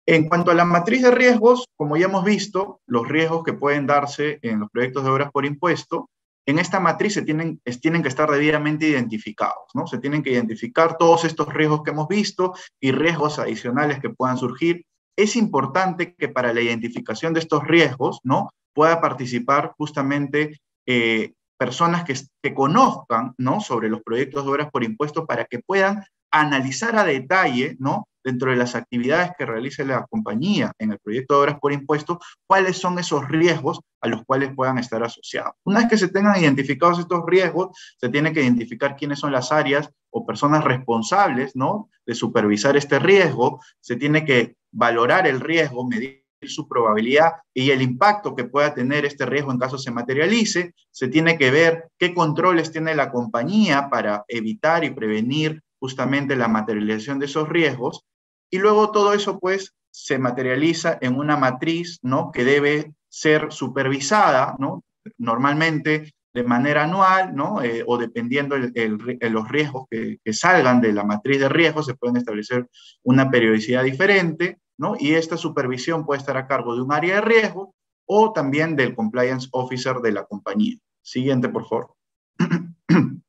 En cuanto a la matriz de riesgos, como ya hemos visto, los riesgos que pueden darse en los proyectos de obras por impuesto, en esta matriz se tienen, tienen que estar debidamente identificados, ¿no? Se tienen que identificar todos estos riesgos que hemos visto y riesgos adicionales que puedan surgir. Es importante que para la identificación de estos riesgos, ¿no? Pueda participar justamente eh, personas que, que, conozcan, ¿no? Sobre los proyectos de obras por impuesto para que puedan analizar a detalle, ¿no? Dentro de las actividades que realice la compañía en el proyecto de obras por impuesto, cuáles son esos riesgos a los cuales puedan estar asociados. Una vez que se tengan identificados estos riesgos, se tiene que identificar quiénes son las áreas o personas responsables ¿no? de supervisar este riesgo, se tiene que valorar el riesgo, medir su probabilidad y el impacto que pueda tener este riesgo en caso se materialice, se tiene que ver qué controles tiene la compañía para evitar y prevenir justamente la materialización de esos riesgos y luego todo eso pues se materializa en una matriz, ¿no? Que debe ser supervisada, ¿no? Normalmente de manera anual, ¿no? Eh, o dependiendo de los riesgos que, que, salgan de la matriz de riesgos, se pueden establecer una periodicidad diferente, ¿no? Y esta supervisión puede estar a cargo de un área de riesgo o también del compliance officer de la compañía. Siguiente, por favor.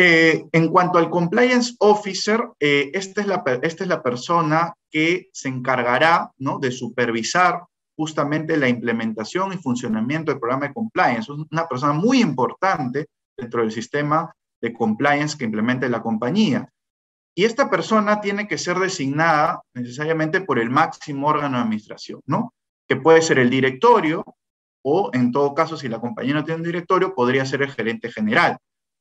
Eh, en cuanto al compliance officer, eh, esta, es la, esta es la persona que se encargará ¿no? de supervisar justamente la implementación y funcionamiento del programa de compliance. Es una persona muy importante dentro del sistema de compliance que implemente la compañía. Y esta persona tiene que ser designada necesariamente por el máximo órgano de administración, ¿no? Que puede ser el directorio o, en todo caso, si la compañía no tiene un directorio, podría ser el gerente general,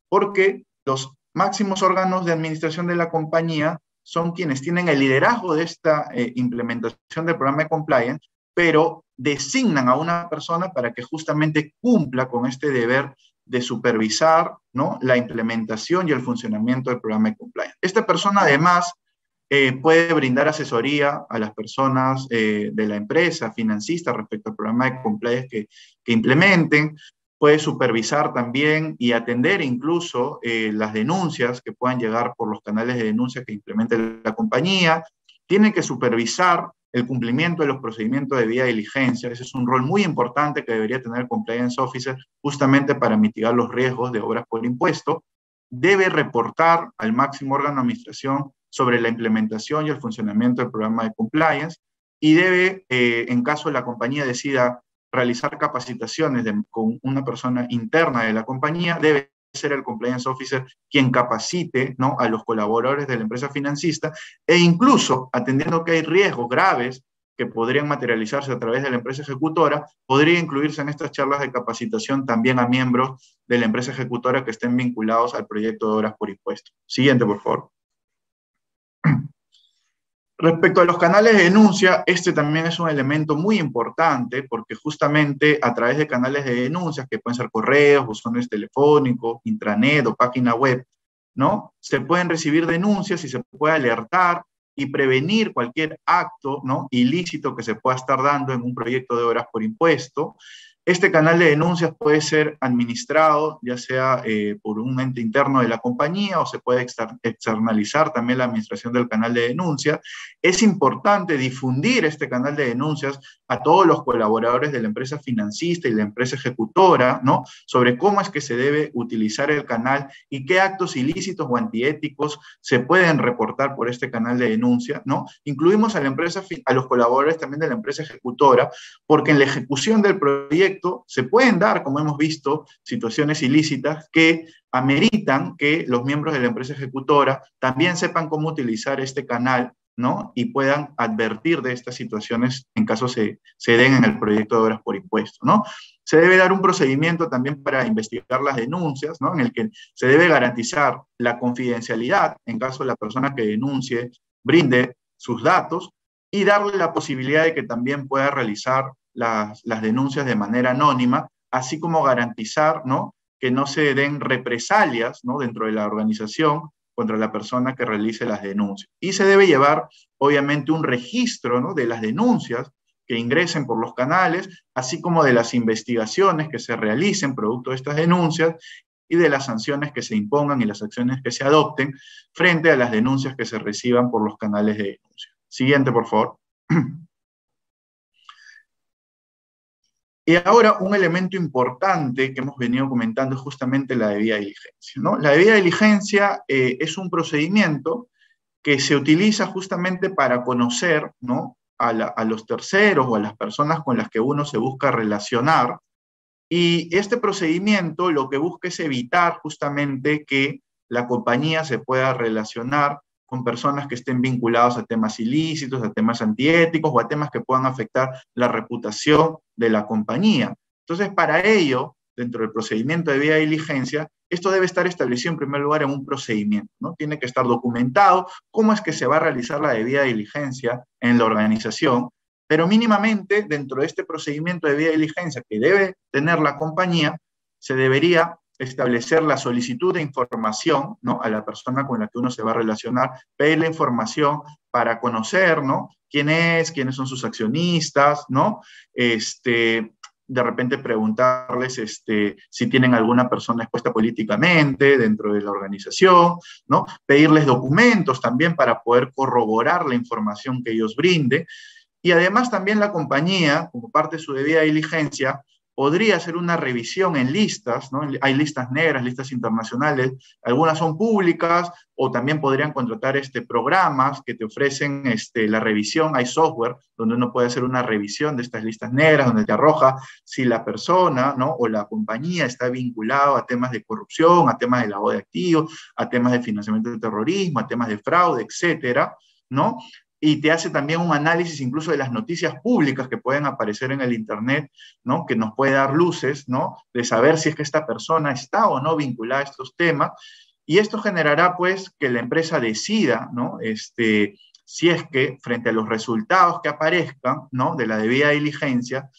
porque los máximos órganos de administración de la compañía son quienes tienen el liderazgo de esta eh, implementación del programa de compliance, pero designan a una persona para que justamente cumpla con este deber de supervisar la implementación y el funcionamiento del programa de compliance. Esta persona además eh, puede brindar asesoría a las personas eh, de la empresa, financista, respecto al programa de compliance que implementen, puede supervisar también y atender incluso eh, las denuncias que puedan llegar por los canales de denuncia que implemente la compañía, tiene que supervisar el cumplimiento de los procedimientos de vía diligencia. Ese es un rol muy importante que debería tener el compliance officer justamente para mitigar los riesgos de obras por impuesto. Debe reportar al máximo órgano de administración sobre la implementación y el funcionamiento del programa de compliance y debe, eh, en caso la compañía decida realizar capacitaciones con una persona interna de la compañía, debe ser el compliance officer quien capacite ¿no? a los colaboradores de la empresa financista e incluso atendiendo que hay riesgos graves que podrían materializarse a través de la empresa ejecutora, podría incluirse en estas charlas de capacitación también a miembros de la empresa ejecutora que estén vinculados al proyecto de obras por impuesto. Siguiente, por favor. Respecto a los canales de denuncia, este también es un elemento muy importante porque justamente a través de canales de denuncias, que pueden ser correos, buzones telefónicos, intranet o página web, ¿no? Se pueden recibir denuncias y se puede alertar y prevenir cualquier acto ¿no? ilícito que se pueda estar dando en un proyecto de obras por impuesto. Este canal de denuncias puede ser administrado ya sea eh, por un ente interno de la compañía o se puede externalizar también la administración del canal de denuncias. Es importante difundir este canal de denuncias a todos los colaboradores de la empresa financista y la empresa ejecutora, ¿no? Sobre cómo es que se debe utilizar el canal y qué actos ilícitos o antiéticos se pueden reportar por este canal de denuncia, ¿no? Incluimos a la empresa, a los colaboradores también de la empresa ejecutora, porque en la ejecución del proyecto se pueden dar, como hemos visto, situaciones ilícitas que ameritan que los miembros de la empresa ejecutora también sepan cómo utilizar este canal ¿no? y puedan advertir de estas situaciones en caso se, se den en el proyecto de obras por impuesto. ¿no? Se debe dar un procedimiento también para investigar las denuncias, ¿no? en el que se debe garantizar la confidencialidad en caso la persona que denuncie brinde sus datos y darle la posibilidad de que también pueda realizar las, denuncias de manera anónima, así como garantizar ¿no? que no se den represalias ¿no? dentro de la organización contra la persona que realice las denuncias. Y se debe llevar, obviamente, un registro ¿no? de las denuncias que ingresen por los canales, así como de las investigaciones que se realicen producto de estas denuncias y de las sanciones que se impongan y las acciones que se adopten frente a las denuncias que se reciban por los canales de denuncia. Siguiente, por favor. Y ahora un elemento importante que hemos venido comentando es justamente la debida diligencia. ¿no? La debida diligencia eh, es un procedimiento que se utiliza justamente para conocer ¿no? a, a, los terceros o a las personas con las que uno se busca relacionar. Y este procedimiento lo que busca es evitar justamente que la compañía se pueda relacionar con personas que estén vinculados a temas ilícitos, a temas antiéticos o a temas que puedan afectar la reputación de la compañía. Entonces, para ello, dentro del procedimiento de vía de diligencia, esto debe estar establecido en primer lugar en un procedimiento, ¿no? Tiene que estar documentado cómo es que se va a realizar la debida diligencia en la organización, pero mínimamente dentro de este procedimiento de vía diligencia que debe tener la compañía, se debería establecer la solicitud de información ¿no? a la persona con la que uno se va a relacionar, pedir la información para conocer ¿no? quién es, quiénes son sus accionistas, ¿no? Este, de repente preguntarles este, si tienen alguna persona expuesta políticamente dentro de la organización, ¿no? pedirles documentos también para poder corroborar la información que ellos brinden. Y además también la compañía, como parte de su debida diligencia, podría hacer una revisión en listas, ¿no? Hay listas negras, listas internacionales, algunas son públicas o también podrían contratar este, programas que te ofrecen este, la revisión, hay software donde uno puede hacer una revisión de estas listas negras, donde te arroja si la persona ¿no? o la compañía está vinculado a temas de corrupción, a temas de lavado de activos, a temas de financiamiento del terrorismo, a temas de fraude, etcétera, ¿no? Y te hace también un análisis incluso de las noticias públicas que pueden aparecer en el Internet, ¿no? que nos puede dar luces ¿no? de saber si es que esta persona está o no vinculada a estos temas. Y esto generará pues que la empresa decida ¿no? este, si es que frente a los resultados que aparezcan ¿no? de la debida diligencia,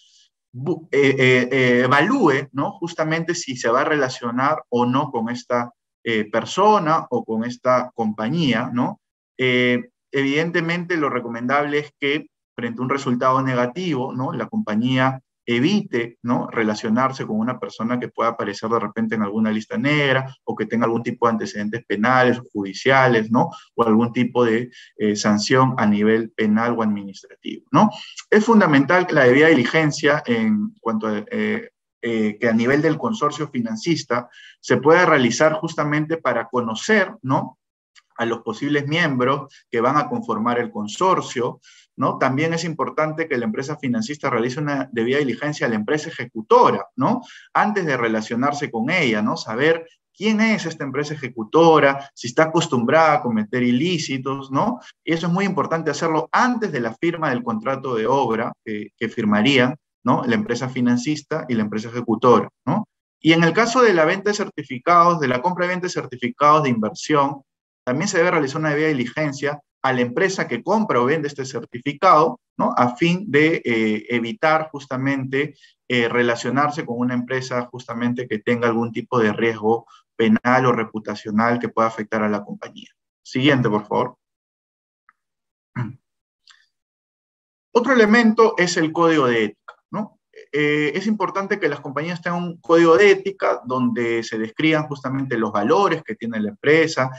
eh, eh, eh, evalúe ¿no? justamente si se va a relacionar o no con esta persona o con esta compañía, ¿no? Evidentemente lo recomendable es que frente a un resultado negativo, ¿no? La compañía evite relacionarse con una persona que pueda aparecer de repente en alguna lista negra o que tenga algún tipo de antecedentes penales o judiciales, o algún tipo de eh, sanción a nivel penal o administrativo. Es fundamental la debida diligencia en cuanto a eh, eh, que a nivel del consorcio financista se pueda realizar justamente para conocer ¿no? A los posibles miembros que van a conformar el consorcio, ¿no? También es importante que la empresa financista realice una debida diligencia a la empresa ejecutora, ¿no? Antes de relacionarse con ella, ¿no? Saber quién es esta empresa ejecutora, si está acostumbrada a cometer ilícitos, ¿no? Y eso es muy importante hacerlo antes de la firma del contrato de obra que, que firmarían, ¿no? La empresa financista y la empresa ejecutora, ¿no? Y en el caso de la venta de certificados, de la compra y venta de certificados de inversión, también se debe realizar una debida diligencia a la empresa que compra o vende este certificado, ¿no? A fin de eh, evitar justamente eh, relacionarse con una empresa justamente que tenga algún tipo de riesgo penal o reputacional que pueda afectar a la compañía. Siguiente, por favor. Otro elemento es el código de ética, ¿no? Eh, es importante que las compañías tengan un código de ética donde se describan justamente los valores que tiene la empresa,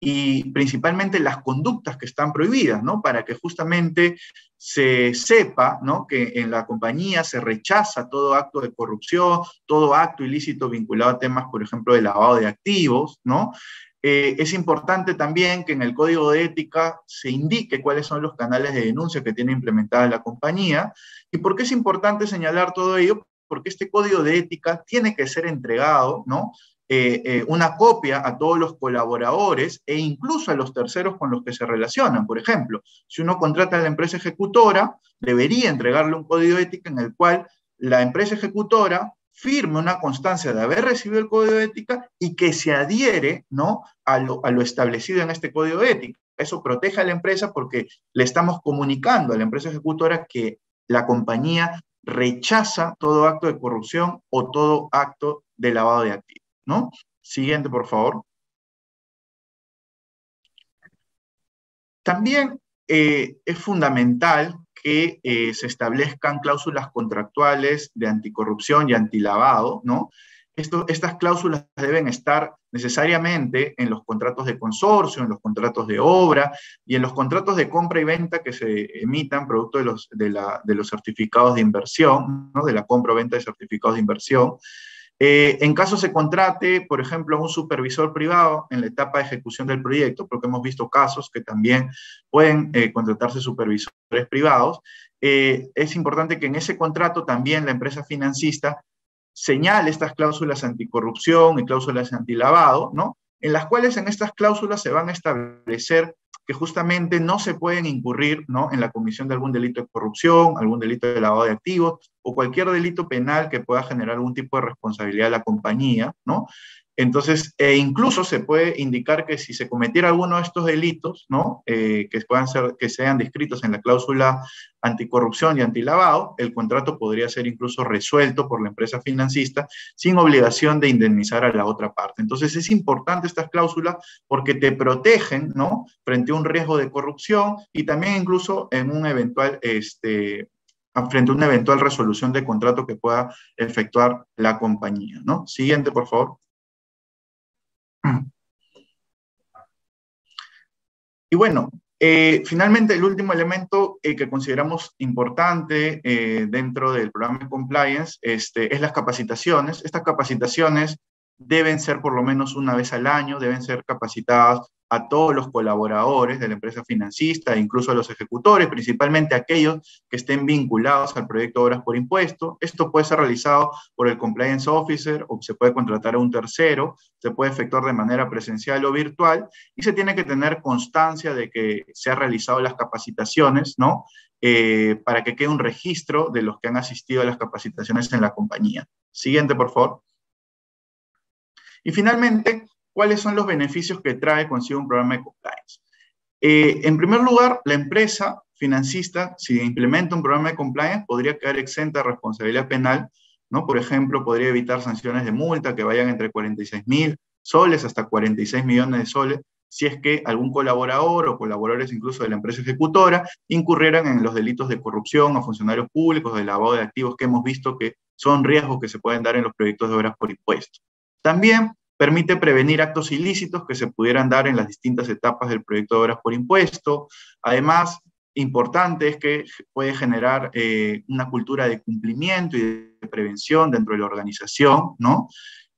y principalmente las conductas que están prohibidas, ¿no? Para que justamente se sepa, ¿no? Que en la compañía se rechaza todo acto de corrupción, todo acto ilícito vinculado a temas, por ejemplo, de lavado de activos, ¿no? Eh, es importante también que en el código de ética se indique cuáles son los canales de denuncia que tiene implementada la compañía. ¿Y por qué es importante señalar todo ello? Porque este código de ética tiene que ser entregado, ¿no? Eh, eh, una copia a todos los colaboradores e incluso a los terceros con los que se relacionan. Por ejemplo, si uno contrata a la empresa ejecutora, debería entregarle un código de ética en el cual la empresa ejecutora firme una constancia de haber recibido el código de ética y que se adhiere ¿no? a, lo, establecido en este código de ética. Eso protege a la empresa porque le estamos comunicando a la empresa ejecutora que la compañía rechaza todo acto de corrupción o todo acto de lavado de activos. ¿No? Siguiente, por favor. También eh, es fundamental que eh, se establezcan cláusulas contractuales de anticorrupción y antilavado, ¿no? estas cláusulas deben estar necesariamente en los contratos de consorcio, en los contratos de obra y en los contratos de compra y venta que se emitan producto de los, de, los certificados de inversión, ¿no? de la compra o venta de certificados de inversión. Eh, en caso se contrate, por ejemplo, un supervisor privado en la etapa de ejecución del proyecto, porque hemos visto casos que también pueden eh, contratarse supervisores privados, eh, es importante que en ese contrato también la empresa financista señale estas cláusulas anticorrupción y cláusulas antilavado, ¿no? En las cuales en estas cláusulas se van a establecer que justamente no se pueden incurrir ¿no? en la comisión de algún delito de corrupción, algún delito de lavado de activos o cualquier delito penal que pueda generar algún tipo de responsabilidad a la compañía, ¿no? Entonces, e incluso se puede indicar que si se cometiera alguno de estos delitos, ¿no? Eh, que puedan ser, que sean descritos en la cláusula anticorrupción y antilavado, el contrato podría ser incluso resuelto por la empresa financista sin obligación de indemnizar a la otra parte. Entonces, es importante estas cláusulas porque te protegen, ¿no? Frente a un riesgo de corrupción y también incluso en un eventual, este, frente a una eventual resolución de contrato que pueda efectuar la compañía, ¿no? Siguiente, por favor. Y bueno, eh, finalmente el último elemento eh, que consideramos importante eh, dentro del programa de compliance este, es las capacitaciones. Estas capacitaciones deben ser por lo menos una vez al año, deben ser capacitadas a todos los colaboradores de la empresa financista incluso a los ejecutores, principalmente aquellos que estén vinculados al proyecto de Obras por Impuesto. Esto puede ser realizado por el Compliance Officer o se puede contratar a un tercero, se puede efectuar de manera presencial o virtual y se tiene que tener constancia de que se han realizado las capacitaciones, ¿no? Eh, para que quede un registro de los que han asistido a las capacitaciones en la compañía. Siguiente, por favor. Y finalmente, ¿cuáles son los beneficios que trae consigo un programa de compliance? Eh, en primer lugar, la empresa financista, si implementa un programa de compliance, podría quedar exenta de responsabilidad penal, ¿no? Por ejemplo, podría evitar sanciones de multa que vayan entre 46 mil soles hasta 46 millones de soles, si es que algún colaborador o colaboradores incluso de la empresa ejecutora incurrieran en los delitos de corrupción o funcionarios públicos, de lavado de activos que hemos visto que son riesgos que se pueden dar en los proyectos de obras por impuestos. También permite prevenir actos ilícitos que se pudieran dar en las distintas etapas del proyecto de obras por impuesto. Además, importante es que puede generar eh, una cultura de cumplimiento y de prevención dentro de la organización, ¿no?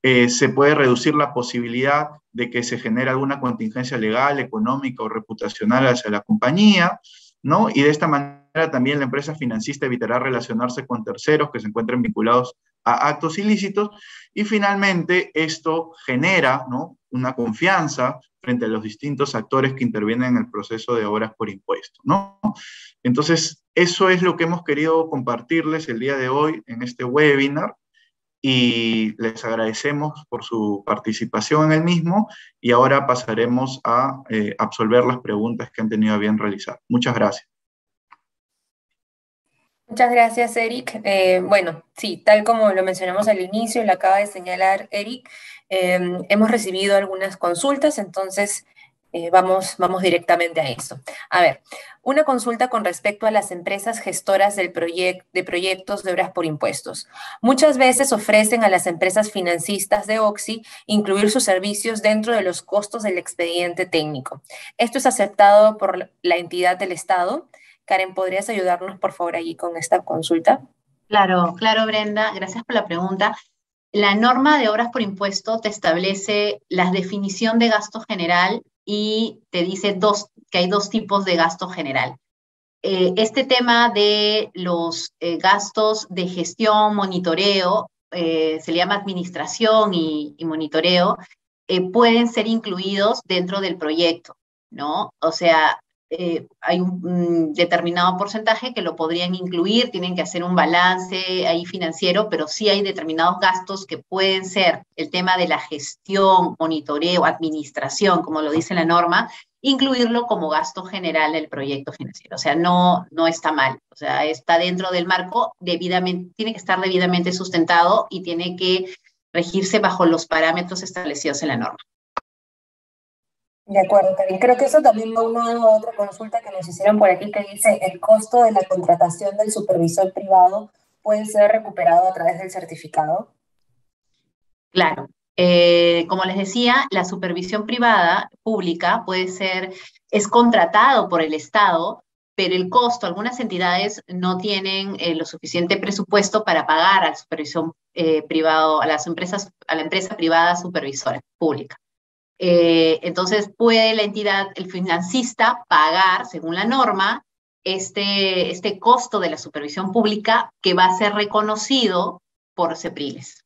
Eh, se puede reducir la posibilidad de que se genere alguna contingencia legal, económica o reputacional hacia la compañía, ¿no? Y de esta manera también la empresa financista evitará relacionarse con terceros que se encuentren vinculados a actos ilícitos y finalmente esto genera ¿no? una confianza frente a los distintos actores que intervienen en el proceso de obras por impuesto. ¿no? Entonces, eso es lo que hemos querido compartirles el día de hoy en este webinar y les agradecemos por su participación en el mismo y ahora pasaremos a eh, absolver las preguntas que han tenido a bien realizar. Muchas gracias. Muchas gracias, Eric. Eh, bueno, sí, tal como lo mencionamos al inicio, lo acaba de señalar Eric, em, hemos recibido algunas consultas, entonces eh, vamos, vamos directamente a eso. A ver, una consulta con respecto a las empresas gestoras del de proyectos de obras por impuestos. Muchas veces ofrecen a las empresas financistas de OXI incluir sus servicios dentro de los costos del expediente técnico. ¿Esto es aceptado por la entidad del Estado? Karen, ¿podrías ayudarnos, por favor, allí con esta consulta? Claro, claro, Brenda, gracias por la pregunta. La norma de obras por impuesto te establece la definición de gasto general y te dice dos, que hay dos tipos de gasto general. Eh, este tema de los eh, gastos de gestión, monitoreo, eh, se le llama administración y, y monitoreo, pueden ser incluidos dentro del proyecto, ¿no? O sea, eh, hay un, determinado porcentaje que lo podrían incluir, tienen que hacer un balance ahí financiero, pero sí hay determinados gastos que pueden ser el tema de la gestión, monitoreo, administración, como lo dice la norma, incluirlo como gasto general del proyecto financiero. O sea, no, no está mal, o sea, está dentro del marco, debidamente, tiene que estar debidamente sustentado y tiene que regirse bajo los parámetros establecidos en la norma. De acuerdo, Karin. Creo que eso también va una a otra consulta que nos hicieron por aquí que dice el costo de la contratación del supervisor privado puede ser recuperado a través del certificado. Claro. Eh, como les decía, la supervisión privada pública puede ser, es contratado por el Estado, pero el costo, algunas entidades no tienen eh, lo suficiente presupuesto para pagar a la supervisión eh, privado, a las empresas, a la empresa privada supervisora pública. Eh, entonces puede la entidad, el financista, pagar, según la norma, este, este costo de la supervisión pública que va a ser reconocido por CEPRILES.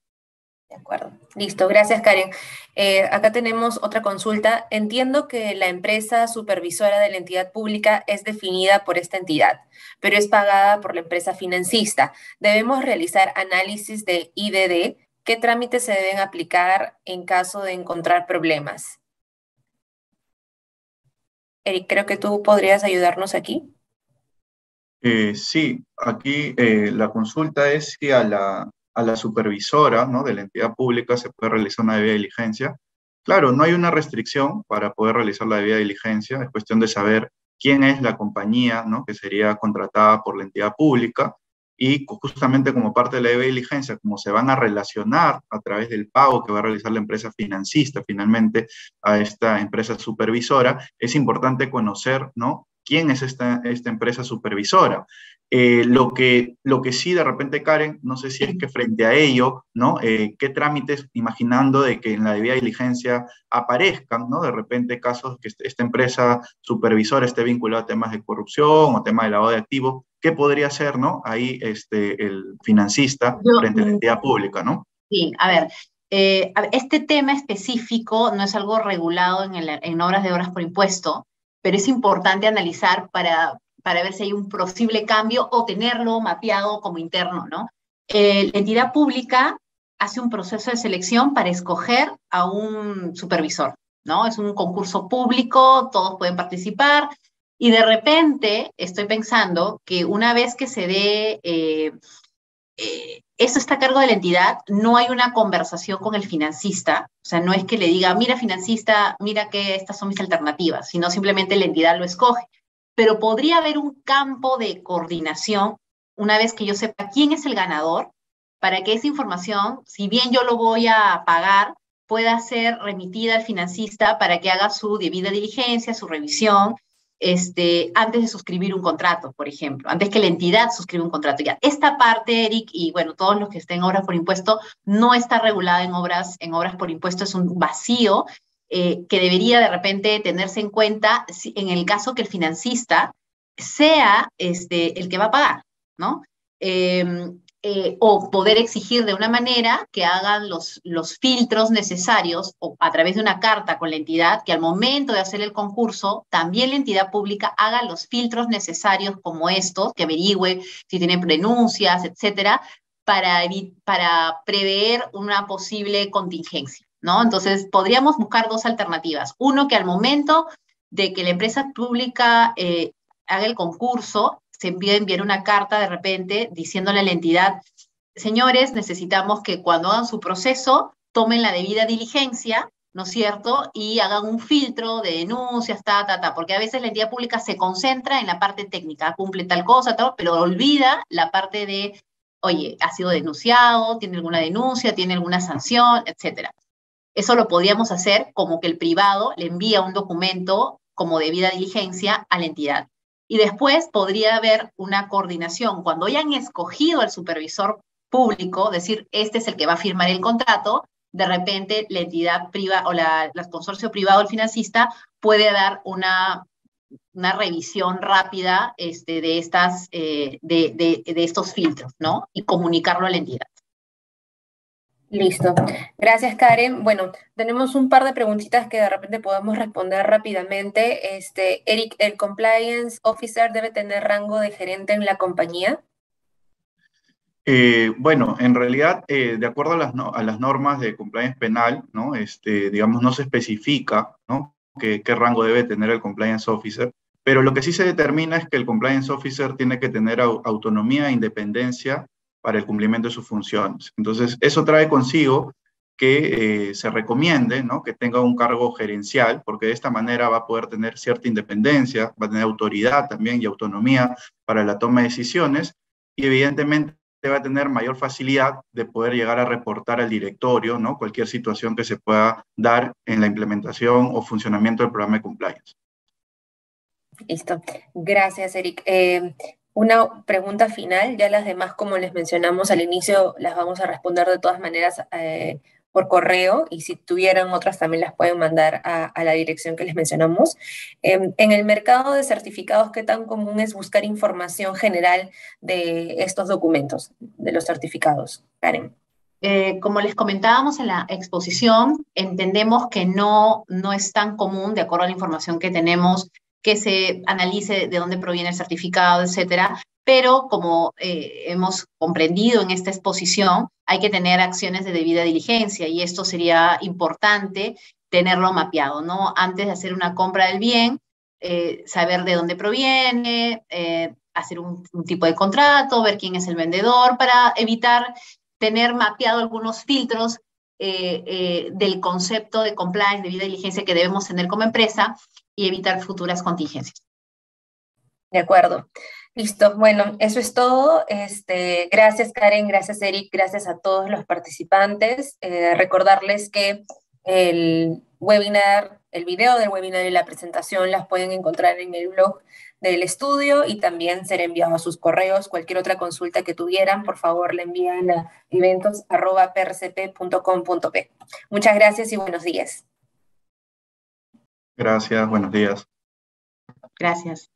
De acuerdo. Listo, gracias Karen. Eh, acá tenemos otra consulta. Entiendo que la empresa supervisora de la entidad pública es definida por esta entidad, pero es pagada por la empresa financista. Debemos realizar análisis de IDD ¿Qué trámites se deben aplicar en caso de encontrar problemas? Eric, creo que tú podrías ayudarnos aquí. Eh, sí, aquí eh, la consulta es si a la, a la supervisora ¿no? de la entidad pública se puede realizar una debida diligencia. Claro, no hay una restricción para poder realizar la debida diligencia, es cuestión de saber quién es la compañía ¿no? que sería contratada por la entidad pública y justamente como parte de la diligencia, como se van a relacionar a través del pago que va a realizar la empresa financista finalmente a esta empresa supervisora, es importante conocer ¿no? quién es esta, esta empresa supervisora. Eh, lo, que, lo que sí de repente, Karen, no sé si es que frente a ello, ¿no? Eh, ¿Qué trámites, imaginando de que en la debida diligencia aparezcan, ¿no? De repente casos que esta empresa supervisora esté vinculada a temas de corrupción o temas de lavado de activos, ¿qué podría hacer, ¿no? Ahí este, el financista frente a la entidad pública, ¿no? Sí, a ver, eh, este tema específico no es algo regulado en, en obras de obras por impuesto, pero es importante analizar para, para ver si hay un posible cambio o tenerlo mapeado como interno, ¿no? la entidad pública hace un proceso de selección para escoger a un supervisor, ¿no? Es un concurso público, todos pueden participar y de repente estoy pensando que una vez que se dé, eh, eh, esto está a cargo de la entidad, no hay una conversación con el financista, o sea, no es que le diga, mira financista, mira que estas son mis alternativas, sino simplemente la entidad lo escoge. Pero podría haber un campo de coordinación una vez que yo sepa quién es el ganador, para que esa información, si bien yo lo voy a pagar, pueda ser remitida al financista para que haga su debida diligencia, su revisión, este, antes de suscribir un contrato, por ejemplo, antes que la entidad suscriba un contrato. Ya, esta parte, Eric, y bueno, todos los que estén en obras por impuesto, no está regulada en obras, en obras por impuesto, es un vacío eh, que debería de repente tenerse en cuenta en el caso que el financista sea este, el que va a pagar, ¿no? Em, eh, o poder exigir de una manera que hagan los, los filtros necesarios o a través de una carta con la entidad, que al momento de hacer el concurso, también la entidad pública haga los filtros necesarios como estos, que averigüe si tienen denuncias, etcétera, para, para prever una posible contingencia. ¿no? Entonces, podríamos buscar dos alternativas. Uno, que al momento de que la empresa pública eh, haga el concurso, se envíe enviar una carta de repente diciéndole a la entidad, señores, necesitamos que cuando hagan su proceso tomen la debida diligencia, ¿no es cierto? Y hagan un filtro de denuncias, ta, ta, ta, porque a veces la entidad pública se concentra en la parte técnica, cumple tal cosa, tal, pero olvida la parte de, oye, ha sido denunciado, tiene alguna denuncia, tiene alguna sanción, etcétera. Eso lo podíamos hacer como que el privado le envía un documento como debida diligencia a la entidad. Y después podría haber una coordinación. Cuando hayan escogido al supervisor público, decir, este es el que va a firmar el contrato, de repente la entidad privada o la, consorcio privado, el financista, puede dar una, revisión rápida este, de, estas, eh, de, estos filtros, ¿no? Y comunicarlo a la entidad. Listo. Gracias, Karen. Bueno, tenemos un par de preguntitas que de repente podemos responder rápidamente. Este, Eric, ¿el compliance officer debe tener rango de gerente en la compañía? Eh, bueno, en realidad, eh, de acuerdo a las, a las, normas de compliance penal, ¿no? Este, digamos, no se especifica ¿no? qué rango debe tener el compliance officer, pero lo que sí se determina es que el compliance officer tiene que tener autonomía e independencia para el cumplimiento de sus funciones. Entonces, eso trae consigo que eh, se recomiende ¿no? que tenga un cargo gerencial, porque de esta manera va a poder tener cierta independencia, va a tener autoridad también y autonomía para la toma de decisiones y evidentemente va a tener mayor facilidad de poder llegar a reportar al directorio ¿no? cualquier situación que se pueda dar en la implementación o funcionamiento del programa de compliance. Listo. Gracias, Eric. Eh, una pregunta final, ya las demás, como les mencionamos al inicio, las vamos a responder de todas maneras eh, por correo y si tuvieran otras también las pueden mandar a, la dirección que les mencionamos. Em, en el mercado de certificados, ¿qué tan común es buscar información general de estos documentos, de los certificados? Karen. Eh, como les comentábamos en la exposición, entendemos que no, no es tan común, de acuerdo a la información que tenemos que se analice de dónde proviene el certificado, etcétera. Pero como eh, hemos comprendido en esta exposición, hay que tener acciones de debida diligencia y esto sería importante tenerlo mapeado, ¿no? Antes de hacer una compra del bien, eh, saber de dónde proviene, eh, hacer un, tipo de contrato, ver quién es el vendedor, para evitar tener mapeado algunos filtros del concepto de compliance, de debida diligencia que debemos tener como empresa y evitar futuras contingencias. De acuerdo. Listo. Bueno, eso es todo. Este, gracias Karen, gracias Eric, gracias a todos los participantes. Eh, recordarles que el webinar, el video del webinar y la presentación las pueden encontrar en el blog del estudio y también ser enviado a sus correos. Cualquier otra consulta que tuvieran, por favor, le envían a eventos.prcp.com.p. Muchas gracias y buenos días. Gracias, buenos días. Gracias.